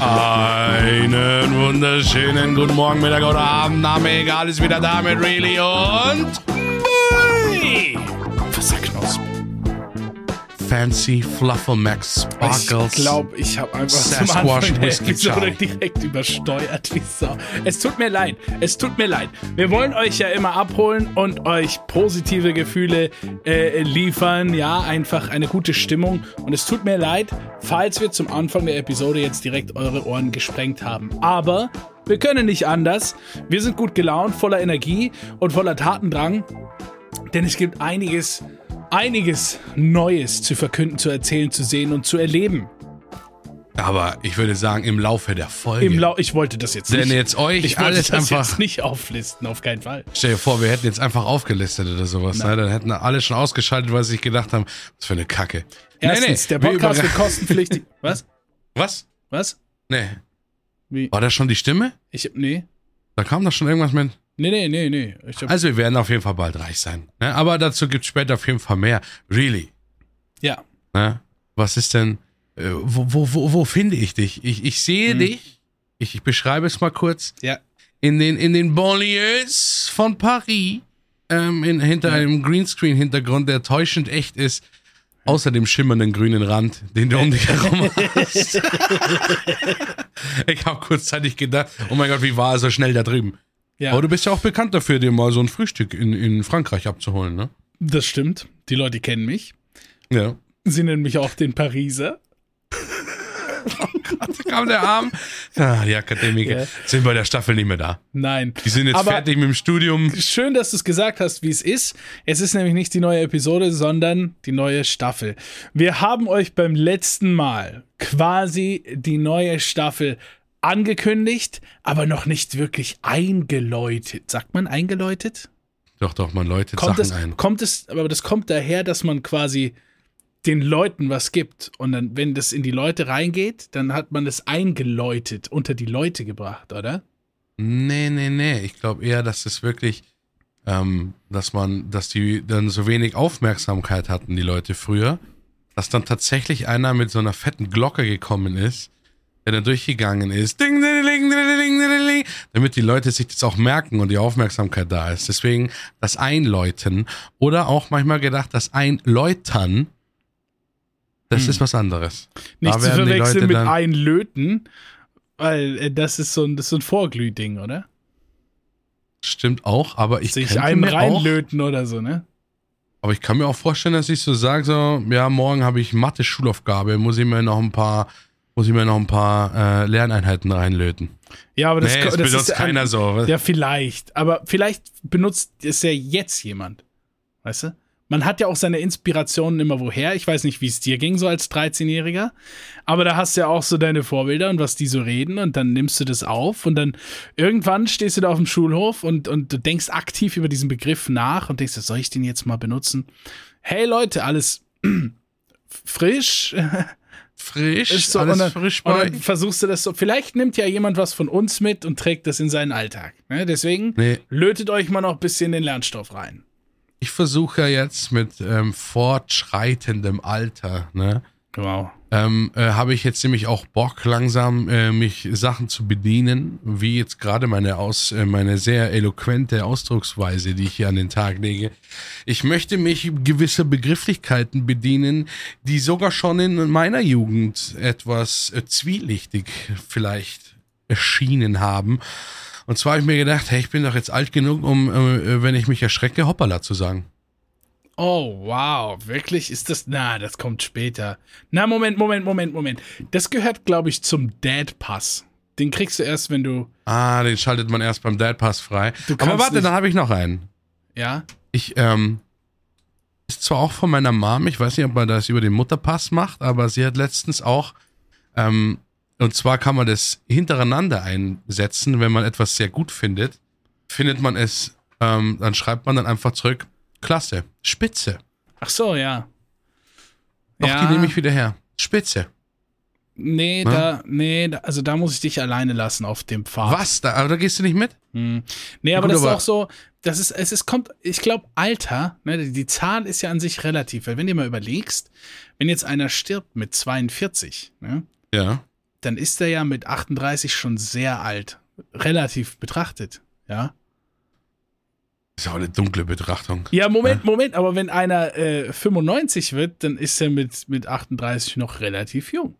Einen wunderschönen guten Morgen, Mittag oder Abend. Name egal ist wieder da mit Really und. Ui. Versackknosp. Fancy Fluffelmax Sparkles. Ich glaube, ich habe einfach zum Sasquatch Anfang der Episode direkt übersteuert. Wie Sau. Es tut mir leid. Es tut mir leid. Wir wollen euch ja immer abholen und euch positive Gefühle äh, liefern. Ja, einfach eine gute Stimmung. Und es tut mir leid, falls wir zum Anfang der Episode jetzt direkt eure Ohren gesprengt haben. Aber wir können nicht anders. Wir sind gut gelaunt, voller Energie und voller Tatendrang. Denn es gibt einiges, einiges Neues zu verkünden, zu erzählen, zu sehen und zu erleben. Aber ich würde sagen, im Laufe der Folge. Im Lau ich wollte das jetzt Denn nicht. jetzt euch ich wollte alles das einfach- jetzt nicht auflisten, auf keinen Fall. Stell dir vor, wir hätten jetzt einfach aufgelistet oder sowas. Ne? Dann hätten alle schon ausgeschaltet, weil sie sich gedacht haben, was für eine Kacke. Erstens, der wir Podcast überra- wird kostenpflichtig. Was? Was? Was? Nee. Wie? War das schon die Stimme? Ich nee. Da kam doch schon irgendwas mit. Nee, nee, nee, nee. Also wir werden auf jeden Fall bald reich sein. Ne? Aber dazu gibt es später auf jeden Fall mehr. Really. ja. Ne? Was ist denn, äh, wo, wo, wo, wo finde ich dich? Ich, ich sehe dich, ich, ich beschreibe es mal kurz, Ja. in den, in den Banlieues von Paris, ähm, in, hinter einem Greenscreen-Hintergrund, der täuschend echt ist, außer dem schimmernden grünen Rand, den du um dich herum hast. ich habe kurzzeitig gedacht, oh mein Gott, wie war er so schnell da drüben? Ja. Aber du bist ja auch bekannt dafür, dir mal so ein Frühstück in, in Frankreich abzuholen, ne? Das stimmt. Die Leute kennen mich. Ja. Sie nennen mich auch den Pariser. Da kam der Arm. Ah, die Akademiker Ja. sind bei der Staffel nicht mehr da. Nein. Die sind jetzt Aber fertig mit dem Studium. Schön, dass du es gesagt hast, wie es ist. Es ist nämlich nicht die neue Episode, sondern die neue Staffel. Wir haben euch beim letzten Mal quasi die neue Staffel angekündigt, aber noch nicht wirklich eingeläutet. Sagt man eingeläutet? Doch, doch, man läutet Kommt Sachen es, ein. kommt es, aber das kommt daher, dass man quasi den Leuten was gibt. Und dann, wenn das in die Leute reingeht, dann hat man es eingeläutet, unter die Leute gebracht, oder? Nee, nee, nee. Ich glaube eher, dass es wirklich, ähm, dass man, dass die dann so wenig Aufmerksamkeit hatten, die Leute früher, dass dann tatsächlich einer mit so einer fetten Glocke gekommen ist, der dann durchgegangen ist, ding, ding, ding, ding, damit die Leute sich das auch merken und die Aufmerksamkeit da ist. Deswegen das Einläuten oder auch manchmal gedacht, das Einläutern, das ist was anderes. Nicht zu verwechseln mit einlöten, weil äh, das ist so ein, das ist so ein Vorglühding, oder? Stimmt auch, aber ich Sich einem mir auch, reinlöten oder so, ne? Aber ich kann mir auch vorstellen, dass ich so sage, so, ja, morgen habe ich Mathe-Schulaufgabe, muss ich mir noch ein paar, muss ich mir noch ein paar äh, Lerneinheiten reinlöten. Ja, aber das, nee, das, benutzt ist keiner so. Ja, vielleicht. Aber vielleicht benutzt es ja jetzt jemand. Weißt du? Man hat ja auch seine Inspirationen immer woher. Ich weiß nicht, wie es dir ging, so als 13-Jähriger. Aber da hast du ja auch so deine Vorbilder und was die so reden und dann nimmst du das auf und dann irgendwann stehst du da auf dem Schulhof und, und du denkst aktiv über diesen Begriff nach und denkst, soll ich den jetzt mal benutzen? Hey Leute, alles frisch, frisch, ist so, alles und dann, frisch und bei. dann versuchst du das so. Vielleicht nimmt ja jemand was von uns mit und trägt das in seinen Alltag. Ne? Deswegen Nee, lötet euch mal noch ein bisschen den Lernstoff rein. ich versuche ja jetzt mit ähm, fortschreitendem Alter, ne, Wow. Ähm, äh, habe ich jetzt nämlich auch Bock, langsam äh, mich Sachen zu bedienen, wie jetzt gerade meine, Aus, äh, meine sehr eloquente Ausdrucksweise, die ich hier an den Tag lege. Ich möchte mich gewisser Begrifflichkeiten bedienen, die sogar schon in meiner Jugend etwas äh, zwielichtig vielleicht erschienen haben. Und zwar habe ich mir gedacht, hey, ich bin doch jetzt alt genug, um, äh, wenn ich mich erschrecke, hoppala zu sagen. Oh, wow. Wirklich? Ist das. Na, das kommt später. Na, Moment, Moment, Moment, Moment. Das gehört, glaube ich, zum Dad-Pass. Den kriegst du erst, wenn du. Ah, den schaltet man erst beim Dad Pass frei. Du Aber warte, nicht- dann habe ich noch einen. Ja? Ich, ähm, ist zwar auch von meiner Mom, ich weiß nicht, ob man das über den Mutterpass macht, aber sie hat letztens auch, ähm, und zwar kann man das hintereinander einsetzen, wenn man etwas sehr gut findet, findet man es, ähm, dann schreibt man dann einfach zurück, klasse, spitze. Ach so, ja. Doch, ja. die nehme ich wieder her. Spitze. Nee, Ne? da, nee, da, also da muss ich dich alleine lassen auf dem Pfad. Was? Da, aber da gehst du nicht mit? Hm. Nee, aber gut, das ist aber- auch so, das ist, es ist, kommt, ich glaube, Alter, ne, die, die Zahl ist ja an sich relativ, weil wenn du mal überlegst, wenn jetzt einer stirbt mit 42, ne, Ja. dann ist er ja mit 38 schon sehr alt. Relativ betrachtet, ja. Ist ja auch eine dunkle Betrachtung. Ja, Moment, Moment, aber wenn einer äh, 95 wird, dann ist er mit, mit 38 noch relativ jung.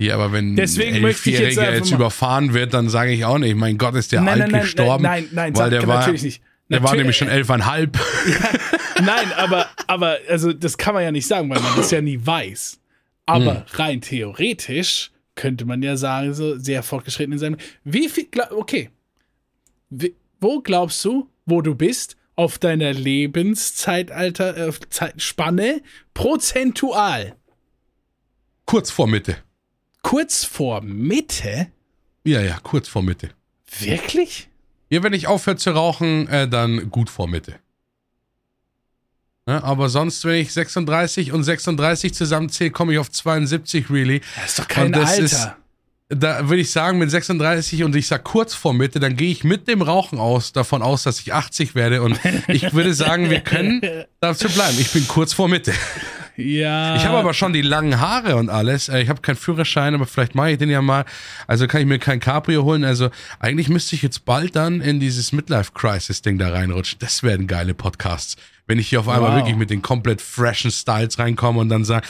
Ja, aber wenn Deswegen ein jetzt Elfjähriger jetzt, mal- überfahren wird, dann sage ich auch nicht, mein Gott, ist der nein, alt nein, nein, gestorben. nein, nein, nein, weil der war, natürlich nicht. der war Natür- nämlich schon elfeinhalb. Nein, aber, aber, also das kann man ja nicht sagen, weil man das ja nie weiß. Aber Hm. rein theoretisch könnte man ja sagen, so sehr fortgeschritten in seinem. Wie viel, okay. Wie, wo glaubst du, wo du bist, auf deiner Lebenszeitalter, äh, Zeitspanne, prozentual? kurz vor Mitte. Kurz vor Mitte? Ja, ja, kurz vor Mitte. Wirklich? Ja, wenn ich aufhöre zu rauchen, äh, dann gut vor Mitte. Ja, aber sonst, wenn ich 36 und 36 zusammenzähle, komme ich auf 72 really. Das ist doch kein Alter. ist- Da würde ich sagen, mit 36 und ich sag kurz vor Mitte, dann gehe ich mit dem Rauchen aus, davon aus, dass ich 80 werde. Und ich würde sagen, wir können dazu bleiben. Ich bin kurz vor Mitte. ja. Ich habe aber schon die langen Haare und alles. Äh, Ich habe keinen Führerschein, aber vielleicht mache ich den ja mal. Also kann ich mir kein Cabrio holen. Also eigentlich müsste ich jetzt bald dann in dieses Midlife-Crisis-Ding da reinrutschen. Das wären geile Podcasts. Wenn ich hier auf einmal Wow. wirklich mit den komplett freshen Styles reinkomme und dann sage,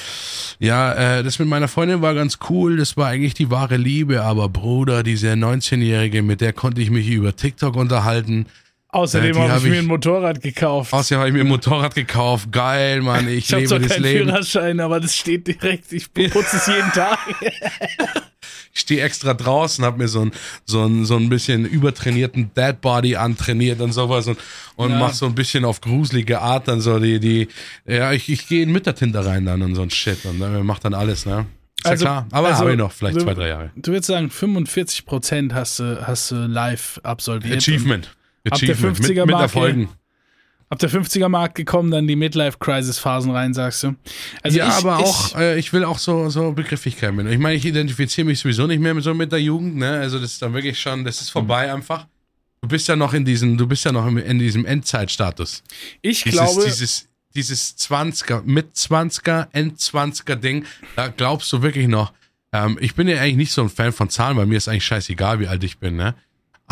ja, äh, das mit meiner Freundin war ganz cool, das war eigentlich die wahre Liebe, aber Bruder, diese 19-Jährige, mit der konnte ich mich über TikTok unterhalten. Außerdem die habe hab ich mir ein Motorrad gekauft. Außerdem habe ich mir ein Motorrad gekauft. Geil, Mann, ich, Ich habe lebe zwar das keinen Leben. Führerschein, aber das steht direkt. Ich putze es jeden Tag. Ich stehe extra draußen, habe mir so ein, so, ein, so ein bisschen übertrainierten Dead Body antrainiert und sowas und, und Ja. mach so ein bisschen auf gruselige Art dann so die, die, ja, ich, ich gehe in Müttertinte rein dann und so ein Shit und dann macht dann alles, ne? Ist Also- ja klar. Aber also, habe ich noch vielleicht du- zwei, drei Jahre. Du würdest sagen, 45 Prozent hast du, hast du live absolviert. Achievement. Ab der Achievement. 50er mit, mit Marke. Ab der 50er-Mark gekommen, dann die Midlife-Crisis-Phasen rein, sagst du. Also ja, ich, aber ich, auch, äh, ich will auch so, so Begrifflichkeiten mit. Ich meine, ich identifiziere mich sowieso nicht mehr mit, so mit der Jugend, ne? Also das ist dann wirklich schon, das ist vorbei einfach. Du bist ja noch in diesem, du bist ja noch in, diesem Endzeitstatus. ich Dieses, glaube, dieses, dieses 20er, mit 20er, End-20er Ding, da glaubst du wirklich noch. Ähm, ich bin ja eigentlich nicht so ein Fan von Zahlen, weil mir ist eigentlich scheißegal, wie alt ich bin, ne?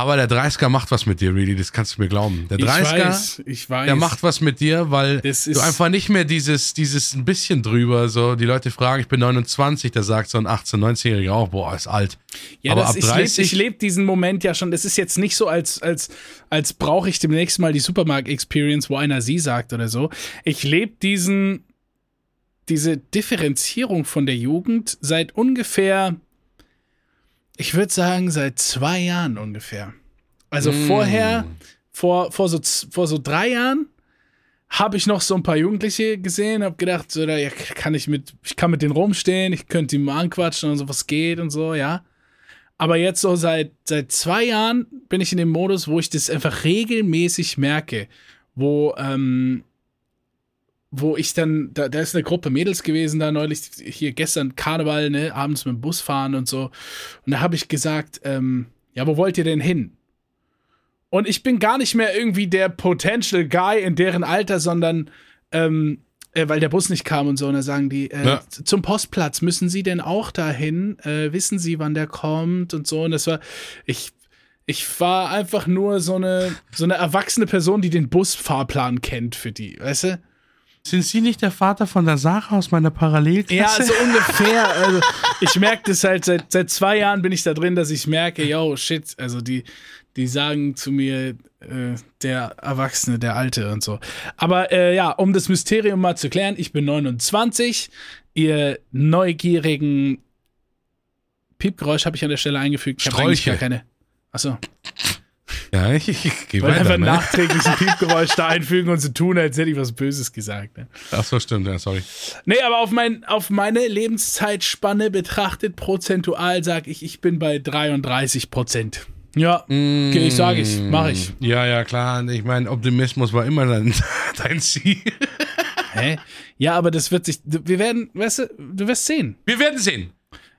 Aber der 30er macht was mit dir, really, das kannst du mir glauben. Der ich 30er, weiß, ich weiß. der macht was mit dir, weil Das du einfach nicht mehr dieses, dieses ein bisschen drüber, so, die Leute fragen, ich bin 29, da sagt so ein 18-, 19-Jähriger auch, boah, ist alt. Ja, aber ab ich lebe 30 leb diesen Moment ja schon. Das ist jetzt nicht so, als, als, als brauche ich demnächst mal die Supermarkt-Experience, wo einer sie sagt oder so. Ich lebe diesen, diese Differenzierung von der Jugend seit ungefähr, ich würde sagen, seit zwei Jahren ungefähr. Also Mm. vorher, vor, vor, so, vor so drei Jahren, habe ich noch so ein paar Jugendliche gesehen, habe gedacht, so, da ja, kann ich mit, ich kann mit denen rumstehen, ich könnte die mal anquatschen und so, was geht und so, ja. Aber jetzt so seit, seit zwei Jahren bin ich in dem Modus, wo ich das einfach regelmäßig merke, wo, ähm, wo ich dann, da, da ist eine Gruppe Mädels gewesen, da neulich, hier gestern Karneval, ne, abends mit dem Bus fahren und so. Und da habe ich gesagt, ähm, ja, wo wollt ihr denn hin? Und ich bin gar nicht mehr irgendwie der Potential Guy in deren Alter, sondern ähm, äh, weil der Bus nicht kam und so, und da sagen die, äh, Ja. zum Postplatz, müssen Sie denn auch dahin? Äh, wissen Sie, wann der kommt und so? Und das war, ich, ich war einfach nur so eine, so eine erwachsene Person, die den Busfahrplan kennt für die, weißt du? Sind Sie nicht der Vater von der Sarah aus meiner Parallelklasse? Ja, so ungefähr. Also, ich merke das halt, seit, seit zwei Jahren bin ich da drin, dass ich merke, yo, shit, also die, die sagen zu mir, äh, der Erwachsene, der Alte und so. Aber äh, ja, um das Mysterium mal zu klären, ich bin 29, ihr neugierigen Piepgeräusch habe ich an der Stelle eingefügt. Ich habe eigentlich gar keine. Achso, Ja, ich, ich, gehe einfach weiter. ein Ne? nachträgliches Piepgeräusch da einfügen und so tun, als hätte ich was Böses gesagt. Ne? Ach so, stimmt, ja, sorry. Nee, aber auf, mein, auf meine Lebenszeitspanne betrachtet, prozentual sage ich, ich bin bei 33 Prozent. Ja, okay, ich sage ich, mache ich. Ja, ja, klar. Ich meine, Optimismus war immer dein, dein Ziel. Hä? Ja, aber das wird sich, wir werden, weißt du, du wirst sehen. Wir werden sehen.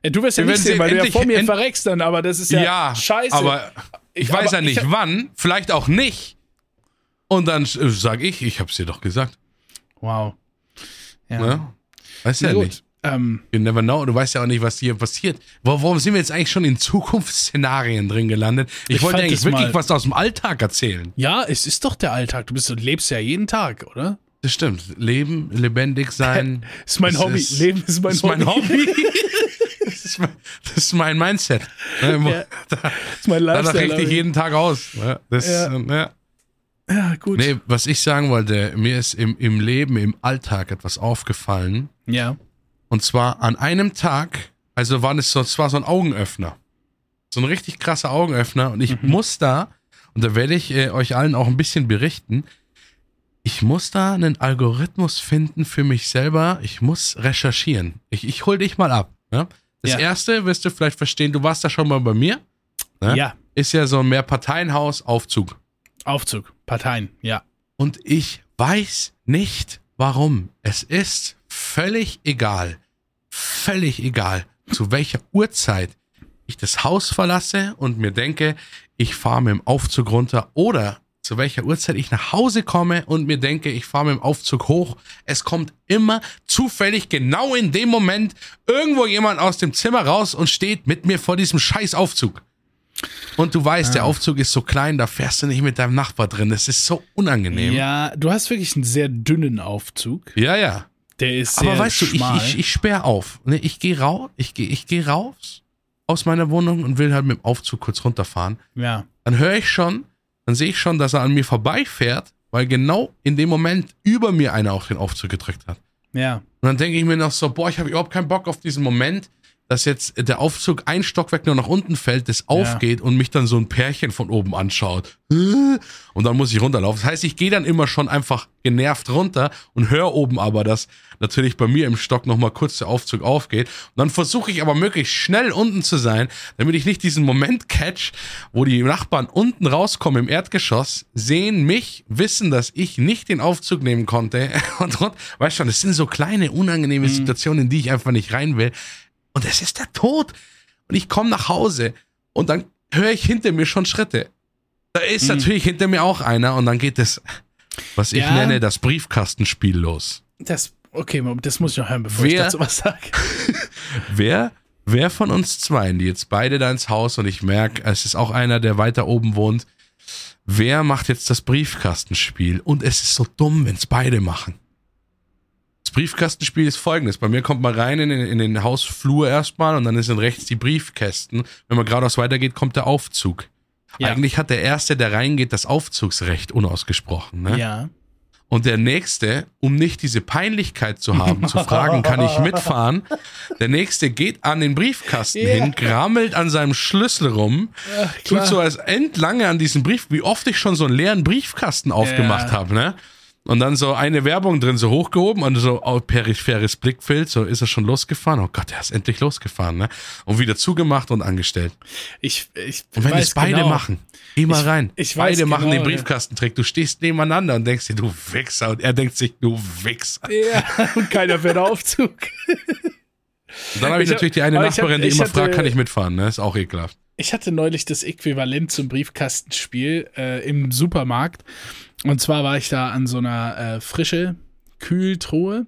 Ja, du wirst ja Wir nicht sehen, sehen, weil du ja endlich- vor mir verreckst dann, aber das ist ja, Ja, scheiße. aber ich, Ich- weiß ja nicht ich- wann. Vielleicht auch nicht. Und dann äh, sag ich, ich hab's dir doch gesagt. wow. Ja. Ne? Weiß ja gut. nicht. Ähm, You never know. Du weißt ja auch nicht, was hier passiert. Warum sind wir jetzt eigentlich schon in Zukunftsszenarien drin gelandet? Ich, Ich wollte eigentlich wirklich was aus dem Alltag erzählen. ja, es ist doch der Alltag. Du bist, du lebst ja jeden Tag, oder? Das stimmt. Leben, lebendig sein. Ist mein Hobby. ist- Leben ist mein ist mein Hobby. Das, ist mein, das ist mein Mindset. Ne, Ja. Da, ist mein danach Lifestyle. richte ich jeden Tag aus. Ne, Das, Ja. äh, ja. ja, gut. Nee, was ich sagen wollte, mir ist im, im Leben, im Alltag etwas aufgefallen. Ja. Und zwar an einem Tag, also war es so, es war so ein Augenöffner. So ein richtig krasser Augenöffner. Und ich muss da, und da werde ich äh, euch allen auch ein bisschen berichten, ich muss da einen Algorithmus finden für mich selber. Ich muss recherchieren. Ich, ich hol dich mal ab. Ja? Das Ja. erste wirst du vielleicht verstehen, du warst da schon mal bei mir. Ne? Ja. Ist ja so ein Mehrparteienhaus, Aufzug. Aufzug. Parteien. Ja. Und ich weiß nicht warum. Es ist völlig egal, völlig egal, zu welcher Uhrzeit ich das Haus verlasse und mir denke, ich fahre mit dem Aufzug runter oder zu welcher Uhrzeit ich nach Hause komme und mir denke, ich fahre mit dem Aufzug hoch. Es kommt immer zufällig genau in dem Moment irgendwo jemand aus dem Zimmer raus und steht mit mir vor diesem scheiß Aufzug. Und du weißt, der Aufzug ist so klein, da fährst du nicht mit deinem Nachbar drin. Das ist so unangenehm. Ja, du hast wirklich einen sehr dünnen Aufzug. Ja, ja. Der ist sehr Aber weißt du, ich, schmal. ich, ich sperr auf. Ne, ich gehe raus, ich gehe ich geh raus aus meiner Wohnung und will halt mit dem Aufzug kurz runterfahren. ja. Dann höre ich schon, dann sehe ich schon, dass er an mir vorbeifährt, weil genau in dem Moment über mir einer auf den Aufzug gedrückt hat. Ja. Und dann denke ich mir noch so, boah, ich habe überhaupt keinen Bock auf diesen Moment, dass jetzt der Aufzug ein Stockwerk nur nach unten fällt, das aufgeht und mich dann so ein Pärchen von oben anschaut. Und dann muss ich runterlaufen. Das heißt, ich gehe dann immer schon einfach genervt runter und höre oben aber, dass natürlich bei mir im Stock nochmal kurz der Aufzug aufgeht. Und dann versuche ich aber möglichst schnell unten zu sein, damit ich nicht diesen Moment catch, wo die Nachbarn unten rauskommen im Erdgeschoss, sehen mich, wissen, dass ich nicht den Aufzug nehmen konnte. Und, und weißt schon, das sind so kleine, unangenehme Situationen, in die ich einfach nicht rein will. Und es ist der Tod. Und ich komme nach Hause und dann höre ich hinter mir schon Schritte. Da ist natürlich hinter mir auch einer und dann geht es, was ich Ja. nenne, das Briefkastenspiel los. Das, okay, das muss ich noch hören, bevor ich Wer- dazu was sage. Wer, wer von uns zweien, die jetzt beide da ins Haus und ich merke, es ist auch einer, der weiter oben wohnt, wer macht jetzt das Briefkastenspiel? Und es ist so dumm, wenn es beide machen. Das Briefkastenspiel ist folgendes. Bei mir kommt man rein in, den- in den Hausflur erstmal und dann sind rechts die Briefkästen. Wenn man geradeaus weitergeht, kommt der Aufzug. Ja. Eigentlich hat der Erste, der reingeht, das Aufzugsrecht unausgesprochen. Ne? Ja. Und der Nächste, um nicht diese Peinlichkeit zu haben, zu fragen, kann ich mitfahren, der Nächste geht an den Briefkasten Ja. hin, grammelt an seinem Schlüssel rum, klar. tut so als endlange an diesen Brief, wie oft ich schon so einen leeren Briefkasten aufgemacht Ja. habe, ne? Und dann so eine Werbung drin so hochgehoben und so peripheres Blickfeld, so ist er schon losgefahren. Oh Gott, er ist endlich losgefahren, ne? Und wieder zugemacht und angestellt. Ich, ich Und wenn es beide genau. machen, geh mal Ich- rein. ich beide machen genau, den ja. Briefkastentrick. Du stehst nebeneinander und denkst dir, du Wichser. Und er denkt sich, du Wichser. Ja, und keiner fährt Aufzug. Und dann habe ich, Ich hab- natürlich die eine ich hab- Nachbarin, die immer hatte- fragt, kann ich mitfahren, ne? Ist auch ekelhaft. Ich hatte neulich das Äquivalent zum Briefkastenspiel äh, im Supermarkt. Und zwar war ich da an so einer äh, frische Kühltruhe.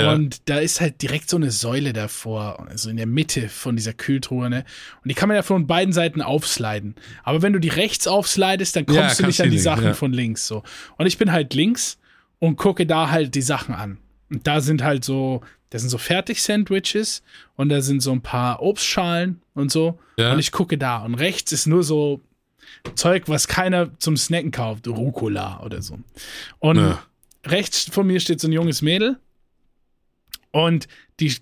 Ja. Und da ist halt direkt so eine Säule davor, also in der Mitte von dieser Kühltruhe, ne? Und die kann man ja von beiden Seiten aufsliden. Aber wenn du die rechts aufslidest, dann kommst Ja, du nicht an die nicht, Sachen ja. von links so. Und ich bin halt links und gucke da halt die Sachen an. Und da sind halt so, da sind so Fertig-Sandwiches und da sind so ein paar Obstschalen und so. Ja. Und ich gucke da. Und rechts ist nur so Zeug, was keiner zum Snacken kauft. Rucola oder so. Und Ja. rechts von mir steht so ein junges Mädel. Und die,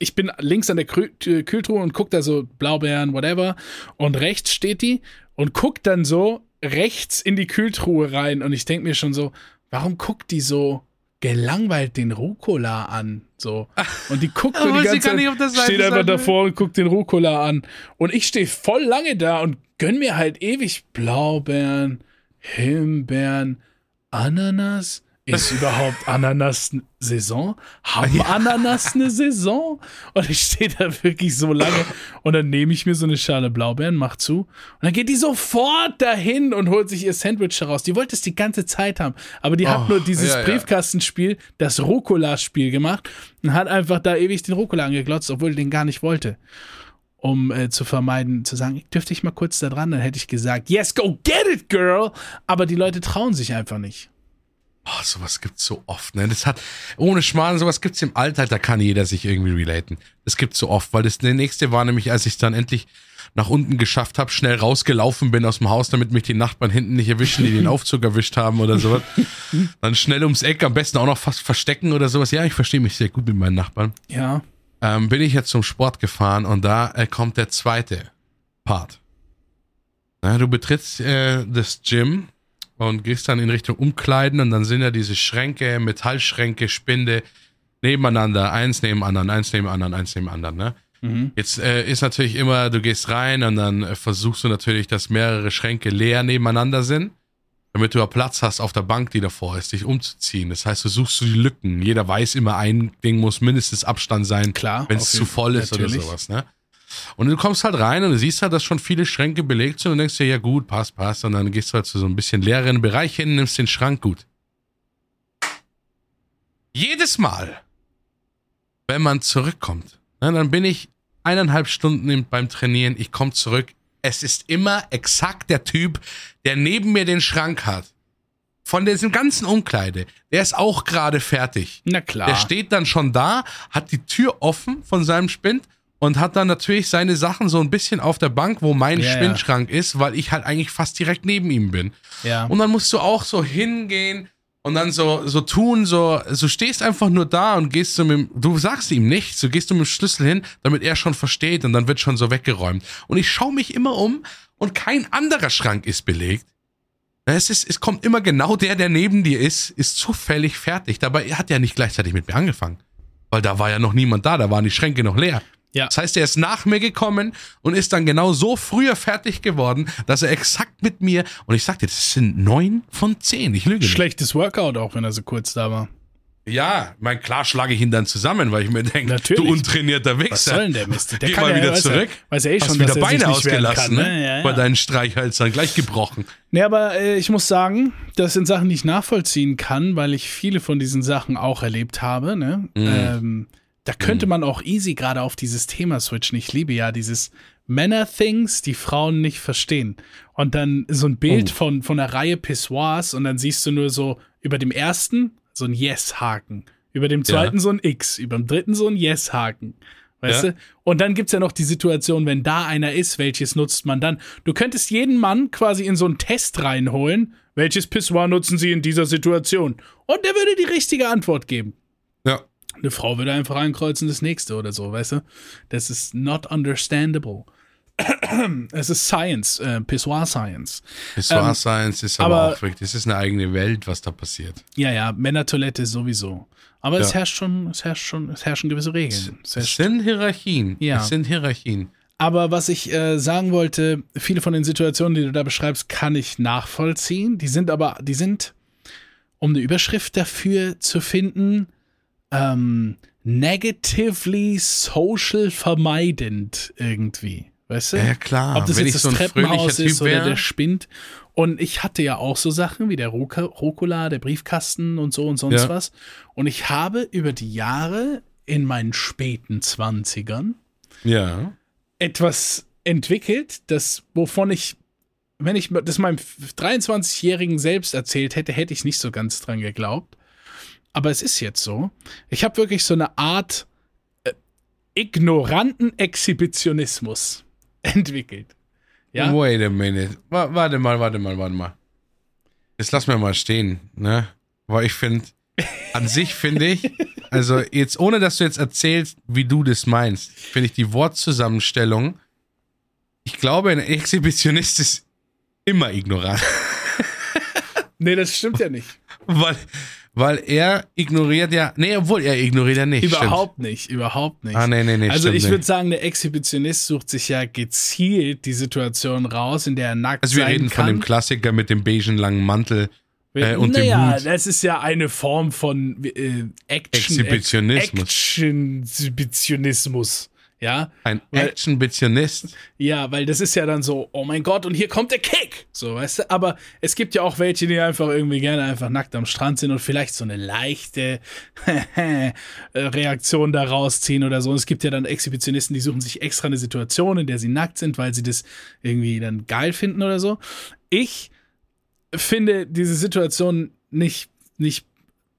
ich bin links an der Kühltruhe und gucke da so Blaubeeren, whatever. Und rechts steht die und guckt dann so rechts in die Kühltruhe rein. Und ich denke mir schon so, warum guckt die so gelangweilt den Rucola an? So. Und die guckt so die sie ganze Zeit, auf der Seite steht einfach davor und guckt den Rucola an. Und ich stehe voll lange da und gönn mir halt ewig Blaubeeren, Himbeeren, Ananas. Ist überhaupt Ananas Saison? Haben ja. Ananas eine Saison? Und ich stehe da wirklich so lange und dann nehme ich mir so eine Schale Blaubeeren, mach zu und dann geht die sofort dahin und holt sich ihr Sandwich heraus. Die wollte es die ganze Zeit haben, aber die oh, hat nur dieses ja, Briefkastenspiel, das Rucola-Spiel gemacht und hat einfach da ewig den Rucola angeglotzt, obwohl den gar nicht wollte um äh, zu vermeiden, zu sagen, dürfte ich mal kurz da dran, dann hätte ich gesagt, yes, go get it, girl. Aber die Leute trauen sich einfach nicht. Oh, sowas gibt's so oft, ne? Das hat, ohne Schmarrn, sowas gibt's im Alltag, da kann jeder sich irgendwie relaten. Das gibt's so oft, weil das der nächste war nämlich, als ich dann endlich nach unten geschafft habe, schnell rausgelaufen bin aus dem Haus, damit mich die Nachbarn hinten nicht erwischen, die den Aufzug erwischt haben oder sowas. Dann schnell ums Eck, am besten auch noch fast verstecken oder sowas. Ja, ich verstehe mich sehr gut mit meinen Nachbarn. Ja ähm, bin ich jetzt zum Sport gefahren und da äh, kommt der zweite Part. Na, du betrittst äh, das Gym und gehst dann in Richtung Umkleiden und dann sind ja diese Schränke, Metallschränke, Spinde nebeneinander, eins neben anderen, eins neben anderen, eins neben anderen, ne? Mhm. Jetzt äh, ist natürlich immer, du gehst rein und dann äh, versuchst du natürlich, dass mehrere Schränke leer nebeneinander sind damit du ja Platz hast auf der Bank, die davor ist, dich umzuziehen. Das heißt, du suchst du die Lücken. Jeder weiß immer, ein Ding muss mindestens Abstand sein, wenn es zu voll ist natürlich. oder sowas. Ne? Und du kommst halt rein und du siehst halt, dass schon viele Schränke belegt sind und denkst dir, ja gut, passt, passt. Und dann gehst du halt zu so ein bisschen leeren Bereich hin, nimmst den Schrank gut. Jedes Mal, wenn man zurückkommt, ne, dann bin ich eineinhalb Stunden beim Trainieren, ich komme zurück, es ist immer exakt der Typ, der neben mir den Schrank hat. Von diesem ganzen Umkleide. Der ist auch gerade fertig. Na klar. Der steht dann schon da, hat die Tür offen von seinem Spind und hat dann natürlich seine Sachen so ein bisschen auf der Bank, wo mein ja, Spindschrank ja. ist, weil ich halt eigentlich fast direkt neben ihm bin. Ja. Und dann musst du auch so hingehen und dann so, so tun, so, so stehst einfach nur da und gehst so mit dem, du sagst ihm nichts, du gehst du mit dem Schlüssel hin, damit er schon versteht und dann wird schon so weggeräumt. Und ich schaue mich immer um und kein anderer Schrank ist belegt. Es, ist, es kommt immer genau der, der neben dir ist, ist zufällig fertig. Dabei hat er nicht gleichzeitig mit mir angefangen. Weil da war ja noch niemand da, da waren die Schränke noch leer. Ja. Das heißt, er ist nach mir gekommen und ist dann genau so früher fertig geworden, dass er exakt mit mir, und ich sagte, das sind neun von zehn, ich lüge nicht. Schlechtes Workout auch, wenn er so kurz da war. Ja, mein klar schlage ich ihn dann zusammen, weil ich mir denke, du untrainierter Wichser. Was soll denn der Mist? Der Geh mal ja, wieder zurück. Weiß er eh schon, Hast wieder Beine ausgelassen, kann, ne? Ja, ja. Bei deinen Streichhölzern, gleich gebrochen. Nee, aber äh, ich muss sagen, das sind Sachen, die ich nachvollziehen kann, weil ich viele von diesen Sachen auch erlebt habe, ne? Mhm. Ähm, da könnte mhm. man auch easy gerade auf dieses Thema switchen. Ich liebe ja dieses Männer-Things, die Frauen nicht verstehen. Und dann so ein Bild oh. von, von einer Reihe Pissoirs und dann siehst du nur so über dem ersten so ein Yes-Haken, über dem zweiten ja. so ein X, über dem dritten so ein Yes-Haken. Weißt ja. du? Und dann gibt es ja noch die Situation, wenn da einer ist, welches nutzt man dann? Du könntest jeden Mann quasi in so einen Test reinholen, welches Pissoir nutzen sie in dieser Situation? Und der würde die richtige Antwort geben. Eine Frau würde einfach ankreuzen, das nächste oder so, weißt du? Das ist not understandable. es ist Science, äh, Pissoir Science. Pissoir ähm, Science ist aber, aber, auch wirklich, das ist eine eigene Welt, was da passiert. Ja, ja, Männertoilette sowieso. Aber ja. es herrscht schon, es herrscht schon, es herrschen gewisse Regeln. Es, es sind Hierarchien. Ja. Es sind Hierarchien. Aber was ich äh, sagen wollte, viele von den Situationen, die du da beschreibst, kann ich nachvollziehen. Die sind aber, die sind, um eine Überschrift dafür zu finden, ähm, negatively social vermeidend irgendwie. Weißt du? Ja, klar. Ob das Wenn jetzt das so Treppenhaus ist oder der Spind. Und ich hatte ja auch so Sachen wie der Rucola, der Briefkasten und so und sonst ja. was. Und ich habe über die Jahre in meinen späten Zwanzigern ja. etwas entwickelt, das, wovon ich, wenn ich das meinem 23-jährigen selbst erzählt hätte, hätte ich nicht so ganz dran geglaubt aber es ist jetzt so. Ich habe wirklich so eine Art äh, ignoranten Exhibitionismus entwickelt. Ja? Wait a minute. warte mal, warte mal, warte mal. Jetzt lass mir mal stehen, ne? Weil ich finde, an sich finde ich, also jetzt ohne dass du jetzt erzählst, wie du das meinst, finde ich die Wortzusammenstellung, ich glaube, ein Exhibitionist ist immer ignorant. nee, das stimmt ja nicht. Weil, weil er ignoriert ja, nee, obwohl er ignoriert ja nicht. Überhaupt stimmt. nicht, überhaupt nicht. Ah, nee, nee, nee. Also ich würde sagen, der Exhibitionist sucht sich ja gezielt die Situation raus, in der er nackt Also wir reden kann. von dem Klassiker mit dem beigen langen Mantel Äh, und naja, das ist ja eine Form von äh, Action Exhibitionismus. Exhibitionismus. Ja, Ein Actionbitionist. ja, weil das ist ja dann so, oh mein Gott, und hier kommt der Kick. So, weißt du? Aber es gibt ja auch welche, die einfach irgendwie gerne einfach nackt am Strand sind und vielleicht so eine leichte Reaktion da rausziehen oder so. Und es gibt ja dann Exhibitionisten, die suchen sich extra eine Situation, in der sie nackt sind, weil sie das irgendwie dann geil finden oder so. Ich finde diese Situation nicht, nicht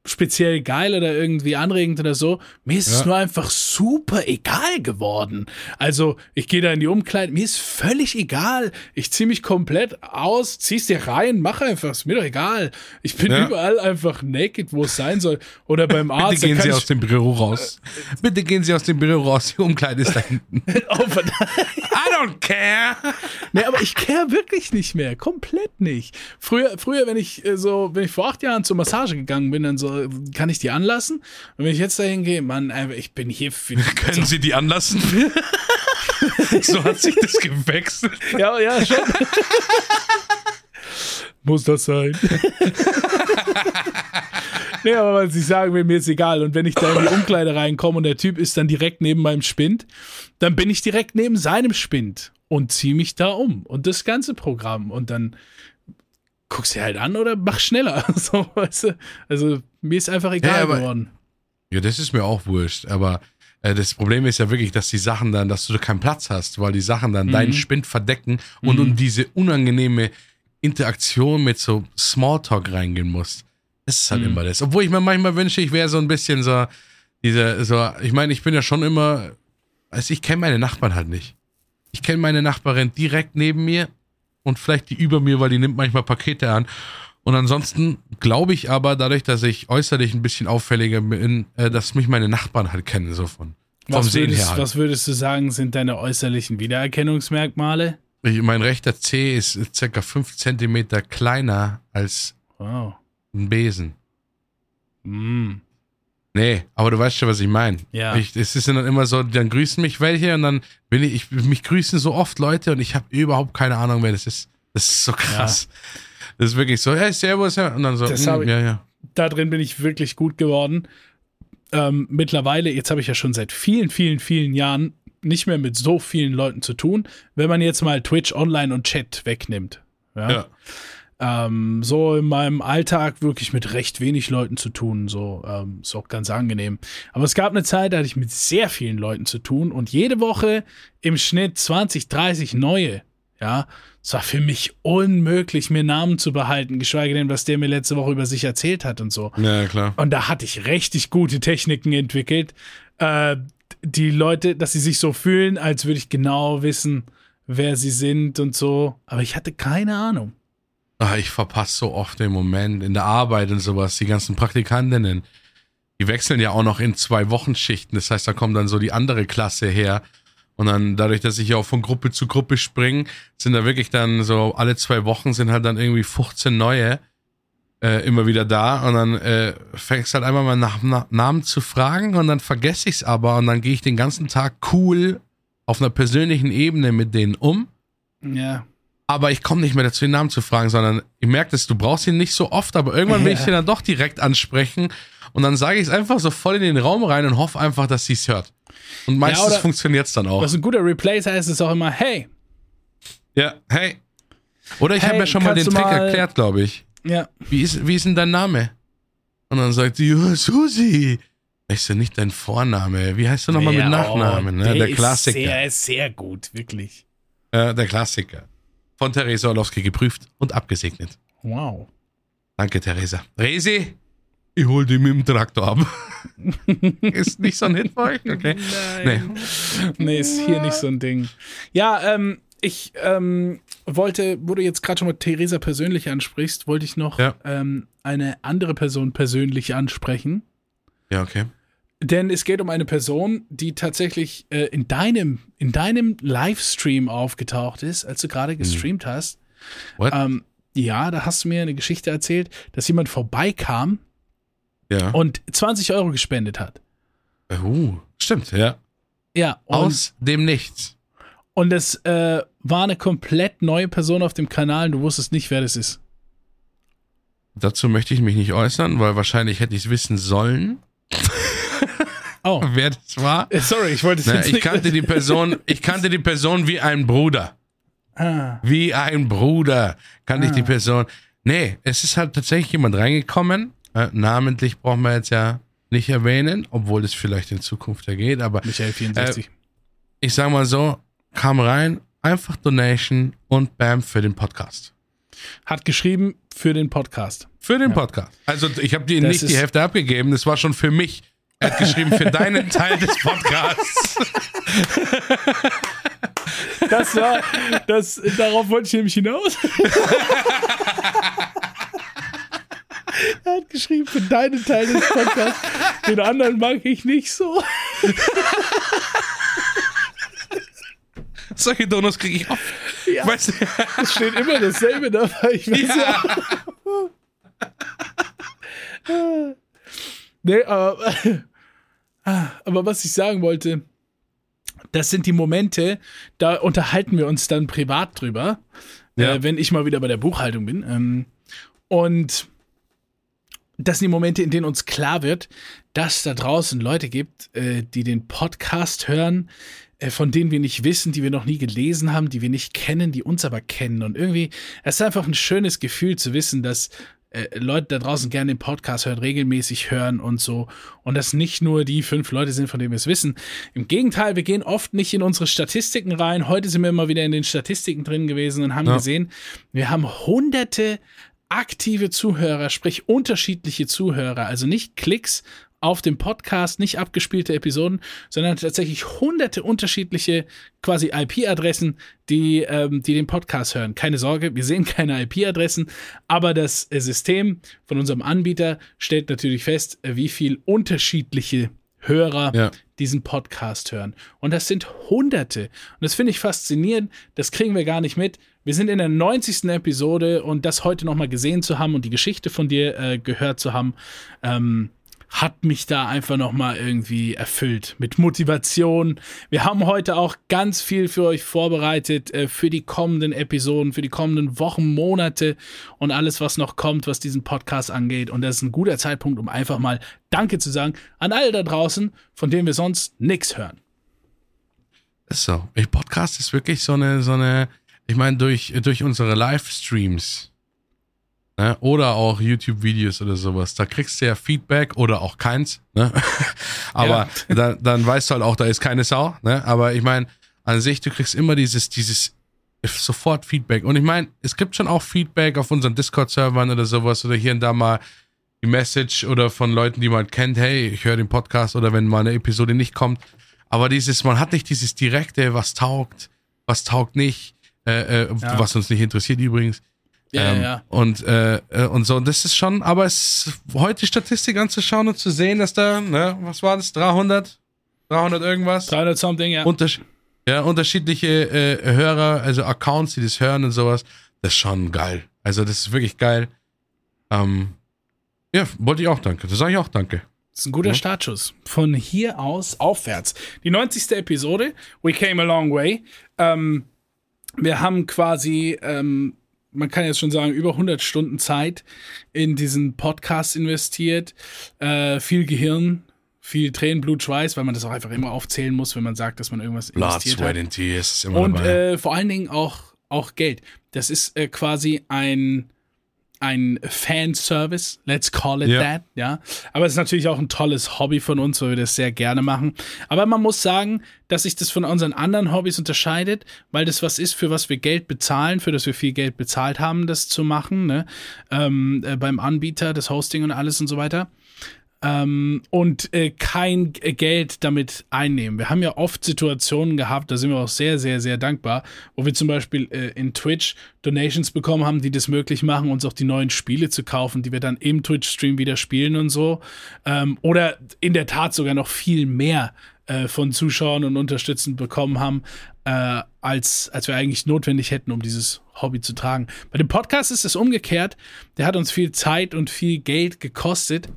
speziell geil oder irgendwie anregend oder so. Mir ist es Ja. nur einfach super egal geworden. Also, ich gehe da in die Umkleide, mir ist völlig egal. Ich ziehe mich komplett aus, zieh's dir rein, mach einfach, ist mir doch egal. Ich bin Ja. überall einfach naked, wo es sein soll. Oder beim Arzt. Bitte gehen Sie aus dem Büro raus. Bitte gehen Sie aus dem Büro raus. Die Umkleide ist da hinten. Oh, verdammt. I don't care. Nee, aber ich care wirklich nicht mehr. Komplett nicht. Früher, früher, wenn ich äh, so, wenn ich vor acht Jahren zur Massage gegangen bin, dann so, kann ich die anlassen? Und wenn ich jetzt dahin gehe, Mann, ich bin hier für die. Können Sie die anlassen? so hat sich das gewechselt. Ja, ja, schon. Muss das sein? nee, aber was ich sagen will, mir ist egal. Und wenn ich da in die Umkleide reinkomme und der Typ ist dann direkt neben meinem Spind, dann bin ich direkt neben seinem Spind und ziehe mich da um. Und das ganze Programm. Und dann guckst du halt an oder mach schneller. So, weißt du? Also, mir ist einfach egal Ja, aber- geworden. Ja, das ist mir auch wurscht. Aber äh, das Problem ist ja wirklich, dass die Sachen dann, dass du keinen Platz hast, weil die Sachen dann deinen Spind verdecken und um diese unangenehme Interaktion mit so Smalltalk reingehen musst. Das ist halt immer das. Obwohl ich mir manchmal wünsche, ich wäre so ein bisschen so, diese, so, ich meine, ich bin ja schon immer, also ich kenne meine Nachbarn halt nicht. Ich kenne meine Nachbarin direkt neben mir und vielleicht die über mir, weil die nimmt manchmal Pakete an. Und ansonsten glaube ich aber, dadurch, dass ich äußerlich ein bisschen auffälliger bin, äh, dass mich meine Nachbarn halt kennen, so von vom Was Sehen würdest, her halt. was würdest du sagen, sind deine äußerlichen Wiedererkennungsmerkmale? Ich, mein rechter Zeh ist circa fünf Zentimeter kleiner als Wow. ein Besen. Mm. Nee, aber du weißt schon, was ich meine. Ja. Ich, es ist dann immer so, dann grüßen mich welche und dann bin ich, ich mich grüßen so oft Leute und ich habe überhaupt keine Ahnung, wer das ist. Das ist so krass. Das ist wirklich so, hey, servus, ja. Und dann so, Das mm, hab ich- ja, ja. da drin bin ich wirklich gut geworden. Ähm, mittlerweile, jetzt habe ich ja schon seit vielen, vielen, vielen Jahren nicht mehr mit so vielen Leuten zu tun, wenn man jetzt mal Twitch Online und Chat wegnimmt. Ja. ja. Ähm, so in meinem Alltag wirklich mit recht wenig Leuten zu tun. So ähm, ist auch ganz angenehm. Aber es gab eine Zeit, da hatte ich mit sehr vielen Leuten zu tun und jede Woche im Schnitt 20, 30 neue. Ja, es war für mich unmöglich, mir Namen zu behalten, geschweige denn, was der mir letzte Woche über sich erzählt hat und so. Ja, klar. Und da hatte ich richtig gute Techniken entwickelt. Äh, die Leute, dass sie sich so fühlen, als würde ich genau wissen, wer sie sind und so. Aber ich hatte keine Ahnung. Ah, ich verpasse so oft den Moment in der Arbeit und sowas. Die ganzen Praktikantinnen, die wechseln ja auch noch in zwei Wochenschichten. Das heißt, da kommt dann so die andere Klasse her. Und dann, dadurch, dass ich ja auch von Gruppe zu Gruppe springe, sind da wirklich dann so alle zwei Wochen sind halt dann irgendwie 15 neue äh, immer wieder da. Und dann äh, fängst halt einmal mal nach, nach Namen zu fragen und dann vergesse ich es aber. Und dann gehe ich den ganzen Tag cool auf einer persönlichen Ebene mit denen um Ja. Aber ich komme nicht mehr dazu, den Namen zu fragen, sondern ich merke das, du brauchst ihn nicht so oft, aber irgendwann will ich Ja. den dann doch direkt ansprechen und dann sage ich es einfach so voll in den Raum rein und hoffe einfach, dass sie es hört. Und meistens oder- funktioniert es dann auch. Was ein guter Replace heißt, ist auch immer, hey, Ja, hey. Oder ich Hey, habe ja schon mal den Trick mal- erklärt, glaube ich. ja, Wie ist, wie ist denn dein Name? Und dann sagt sie, ja, Susi. Ich so, nicht dein Vorname. Wie heißt du nochmal mit Ja, Nachnamen? oh, ne? Der ist Klassiker. Sehr, ist sehr gut, wirklich. Ja, der Klassiker. Von Theresa Orlowski geprüft und abgesegnet. Wow. Danke, Theresa. Resi, ich hol die mit dem Traktor ab. ist nicht so ein Hit für euch? Okay. Nee. Nee, ist hier nicht so ein Ding. Ja, ähm, ich ähm, wollte, wo du jetzt gerade schon mal Theresa persönlich ansprichst, wollte ich noch Ja. ähm, eine andere Person persönlich ansprechen. Ja, okay. Denn es geht um eine Person, die tatsächlich äh, in deinem, in deinem Livestream aufgetaucht ist, als du gerade gestreamt hast. What? Ähm, ja, da hast du mir eine Geschichte erzählt, dass jemand vorbeikam ja. und 20 Euro gespendet hat. Uh, stimmt, ja. Ja, und, Aus dem Nichts. und es äh, war eine komplett neue Person auf dem Kanal und du wusstest nicht, wer das ist. Dazu möchte ich mich nicht äußern, weil wahrscheinlich hätte ich es wissen sollen. Oh. Wer das war? Äh, Sorry, ich wollte es jetzt ich nicht. kannte die Person, ich kannte die Person wie ein Bruder. Ah, Wie ein Bruder kannte ich die Person. Nee, es ist halt tatsächlich jemand reingekommen. Äh, namentlich brauchen wir jetzt ja nicht erwähnen, obwohl es vielleicht in Zukunft ja geht, aber Michael 64. ich sag mal so, kam rein, einfach Donation und Bam für den Podcast. Hat geschrieben für den Podcast. Für den Podcast. Also ich habe dir Das nicht die Hälfte abgegeben, das war schon für mich. Er hat geschrieben für deinen Teil des Podcasts. Das war, das, darauf wollte ich nämlich hinaus. er hat geschrieben für deinen Teil des Podcasts. Den anderen mag ich nicht so. Solche Donos kriege ich oft. Ja. Weißt du? Es steht immer dasselbe dabei. Ich weiß ja. Nee, aber, aber was ich sagen wollte, das sind die Momente, da unterhalten wir uns dann privat drüber, Ja. äh, wenn ich mal wieder bei der Buchhaltung bin. Ähm, und das sind die Momente, in denen uns klar wird, dass da draußen Leute gibt, äh, die den Podcast hören, äh, von denen wir nicht wissen, die wir noch nie gelesen haben, die wir nicht kennen, die uns aber kennen. Und irgendwie, es ist einfach ein schönes Gefühl zu wissen, dass äh, Leute da draußen gerne den Podcast hören, regelmäßig hören und so. Und dass nicht nur die fünf Leute sind, von denen wir es wissen. Im Gegenteil, wir gehen oft nicht in unsere Statistiken rein. Heute sind wir immer wieder in den Statistiken drin gewesen und haben Ja. gesehen, wir haben hunderte aktive Zuhörer, sprich unterschiedliche Zuhörer, also nicht Klicks auf dem Podcast, nicht abgespielte Episoden, sondern tatsächlich hunderte unterschiedliche quasi IP-Adressen, die, ähm, die den Podcast hören. Keine Sorge, wir sehen keine IP-Adressen, aber das äh, System von unserem Anbieter stellt natürlich fest, äh, wie viel unterschiedliche Hörer Ja. diesen Podcast hören. Und das sind Hunderte. Und das finde ich faszinierend. Das kriegen wir gar nicht mit. Wir sind in der 90. Episode und das heute nochmal gesehen zu haben und die Geschichte von dir äh, gehört zu haben, ähm, hat mich da einfach nochmal irgendwie erfüllt mit Motivation. Wir haben heute auch ganz viel für euch vorbereitet äh, für die kommenden Episoden, für die kommenden Wochen, Monate und alles, was noch kommt, was diesen Podcast angeht. Und das ist ein guter Zeitpunkt, um einfach mal Danke zu sagen an alle da draußen, von denen wir sonst nichts hören. Ist so. Ich Podcast ist wirklich so eine, so eine, ich meine, durch, durch unsere Livestreams ne, oder auch YouTube-Videos oder sowas, da kriegst du ja Feedback oder auch keins, ne? Aber da, dann weißt du halt auch, da ist keine Sau, ne? Aber ich meine, an sich, du kriegst immer dieses, dieses sofort Feedback. Und ich meine, es gibt schon auch Feedback auf unseren Discord-Servern oder sowas oder hier und da mal die Message oder von Leuten, die man kennt, hey, ich höre den Podcast oder wenn mal eine Episode nicht kommt. Aber dieses, man hat nicht dieses direkte, was taugt, was taugt nicht, äh, äh, Ja. was uns nicht interessiert übrigens. Ja, Ähm, ja. Und, äh, äh, und so, und das ist schon, aber es heute die Statistik anzuschauen und zu sehen, dass da, ne, was war das, 300? 300 irgendwas? 300 something, ja. Untersch ja, unterschiedliche äh, Hörer, also Accounts, die das hören und sowas. Das ist schon geil. Also, das ist wirklich geil. Ähm, ja, wollte ich auch danke. Das sage ich auch danke. Das ist ein guter Ja. Startschuss. Von hier aus aufwärts. Die 90. Episode, We Came a Long Way. Ähm, wir haben quasi, ähm, man kann jetzt schon sagen, über 100 Stunden Zeit in diesen Podcast investiert. Äh, viel Gehirn, viel Tränen, Blut, Schweiß, weil man das auch einfach immer aufzählen muss, wenn man sagt, dass man irgendwas Blood, investiert Sweat hat. and Tears ist immer Und dabei. äh, vor allen Dingen auch, auch Geld. Das ist äh, quasi ein, ein Fanservice, let's call it Ja. that, ja. Aber es ist natürlich auch ein tolles Hobby von uns, weil wir das sehr gerne machen. Aber man muss sagen, dass sich das von unseren anderen Hobbys unterscheidet, weil das was ist, für was wir Geld bezahlen, für das wir viel Geld bezahlt haben, das zu machen, ne? Ähm, äh, beim Anbieter, das Hosting und alles und so weiter ähm, und äh, kein G- Geld damit einnehmen. Wir haben ja oft Situationen gehabt, da sind wir auch sehr, sehr, sehr dankbar, wo wir zum Beispiel äh, in Twitch Donations bekommen haben, die das möglich machen, uns auch die neuen Spiele zu kaufen, die wir dann im Twitch-Stream wieder spielen und so. Ähm, oder in der Tat sogar noch viel mehr äh, von Zuschauern und Unterstützern bekommen haben, äh, als, als wir eigentlich notwendig hätten, um dieses Hobby zu tragen. Bei dem Podcast ist es umgekehrt. Der hat uns viel Zeit und viel Geld gekostet.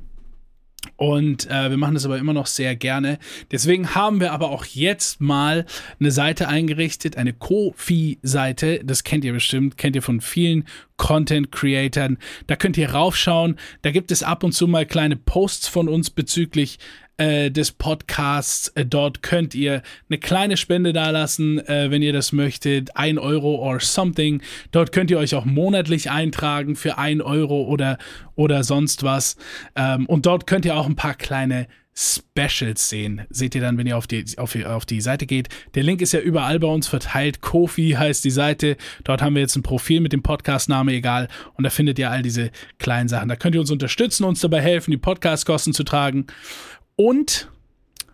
Und äh, wir machen das aber immer noch sehr gerne. Deswegen haben wir aber auch jetzt mal eine Seite eingerichtet, eine Kofi-Seite. Das kennt ihr bestimmt, kennt ihr von vielen Content-Creatern. Da könnt ihr raufschauen. Da gibt es ab und zu mal kleine Posts von uns bezüglich äh, des Podcasts. Äh, dort könnt ihr eine kleine Spende dalassen, äh, wenn ihr das möchtet. Ein Euro or something. Dort könnt ihr euch auch monatlich eintragen für ein Euro oder, oder sonst was. Ähm, und dort könnt ihr auch ein paar kleine Specials sehen. Seht ihr dann, wenn ihr auf die, auf, auf die Seite geht. Der Link ist ja überall bei uns verteilt. Kofi heißt die Seite. Dort haben wir jetzt ein Profil mit dem Podcast-Name, egal. Und da findet ihr all diese kleinen Sachen. Da könnt ihr uns unterstützen, uns dabei helfen, die Podcast-Kosten zu tragen und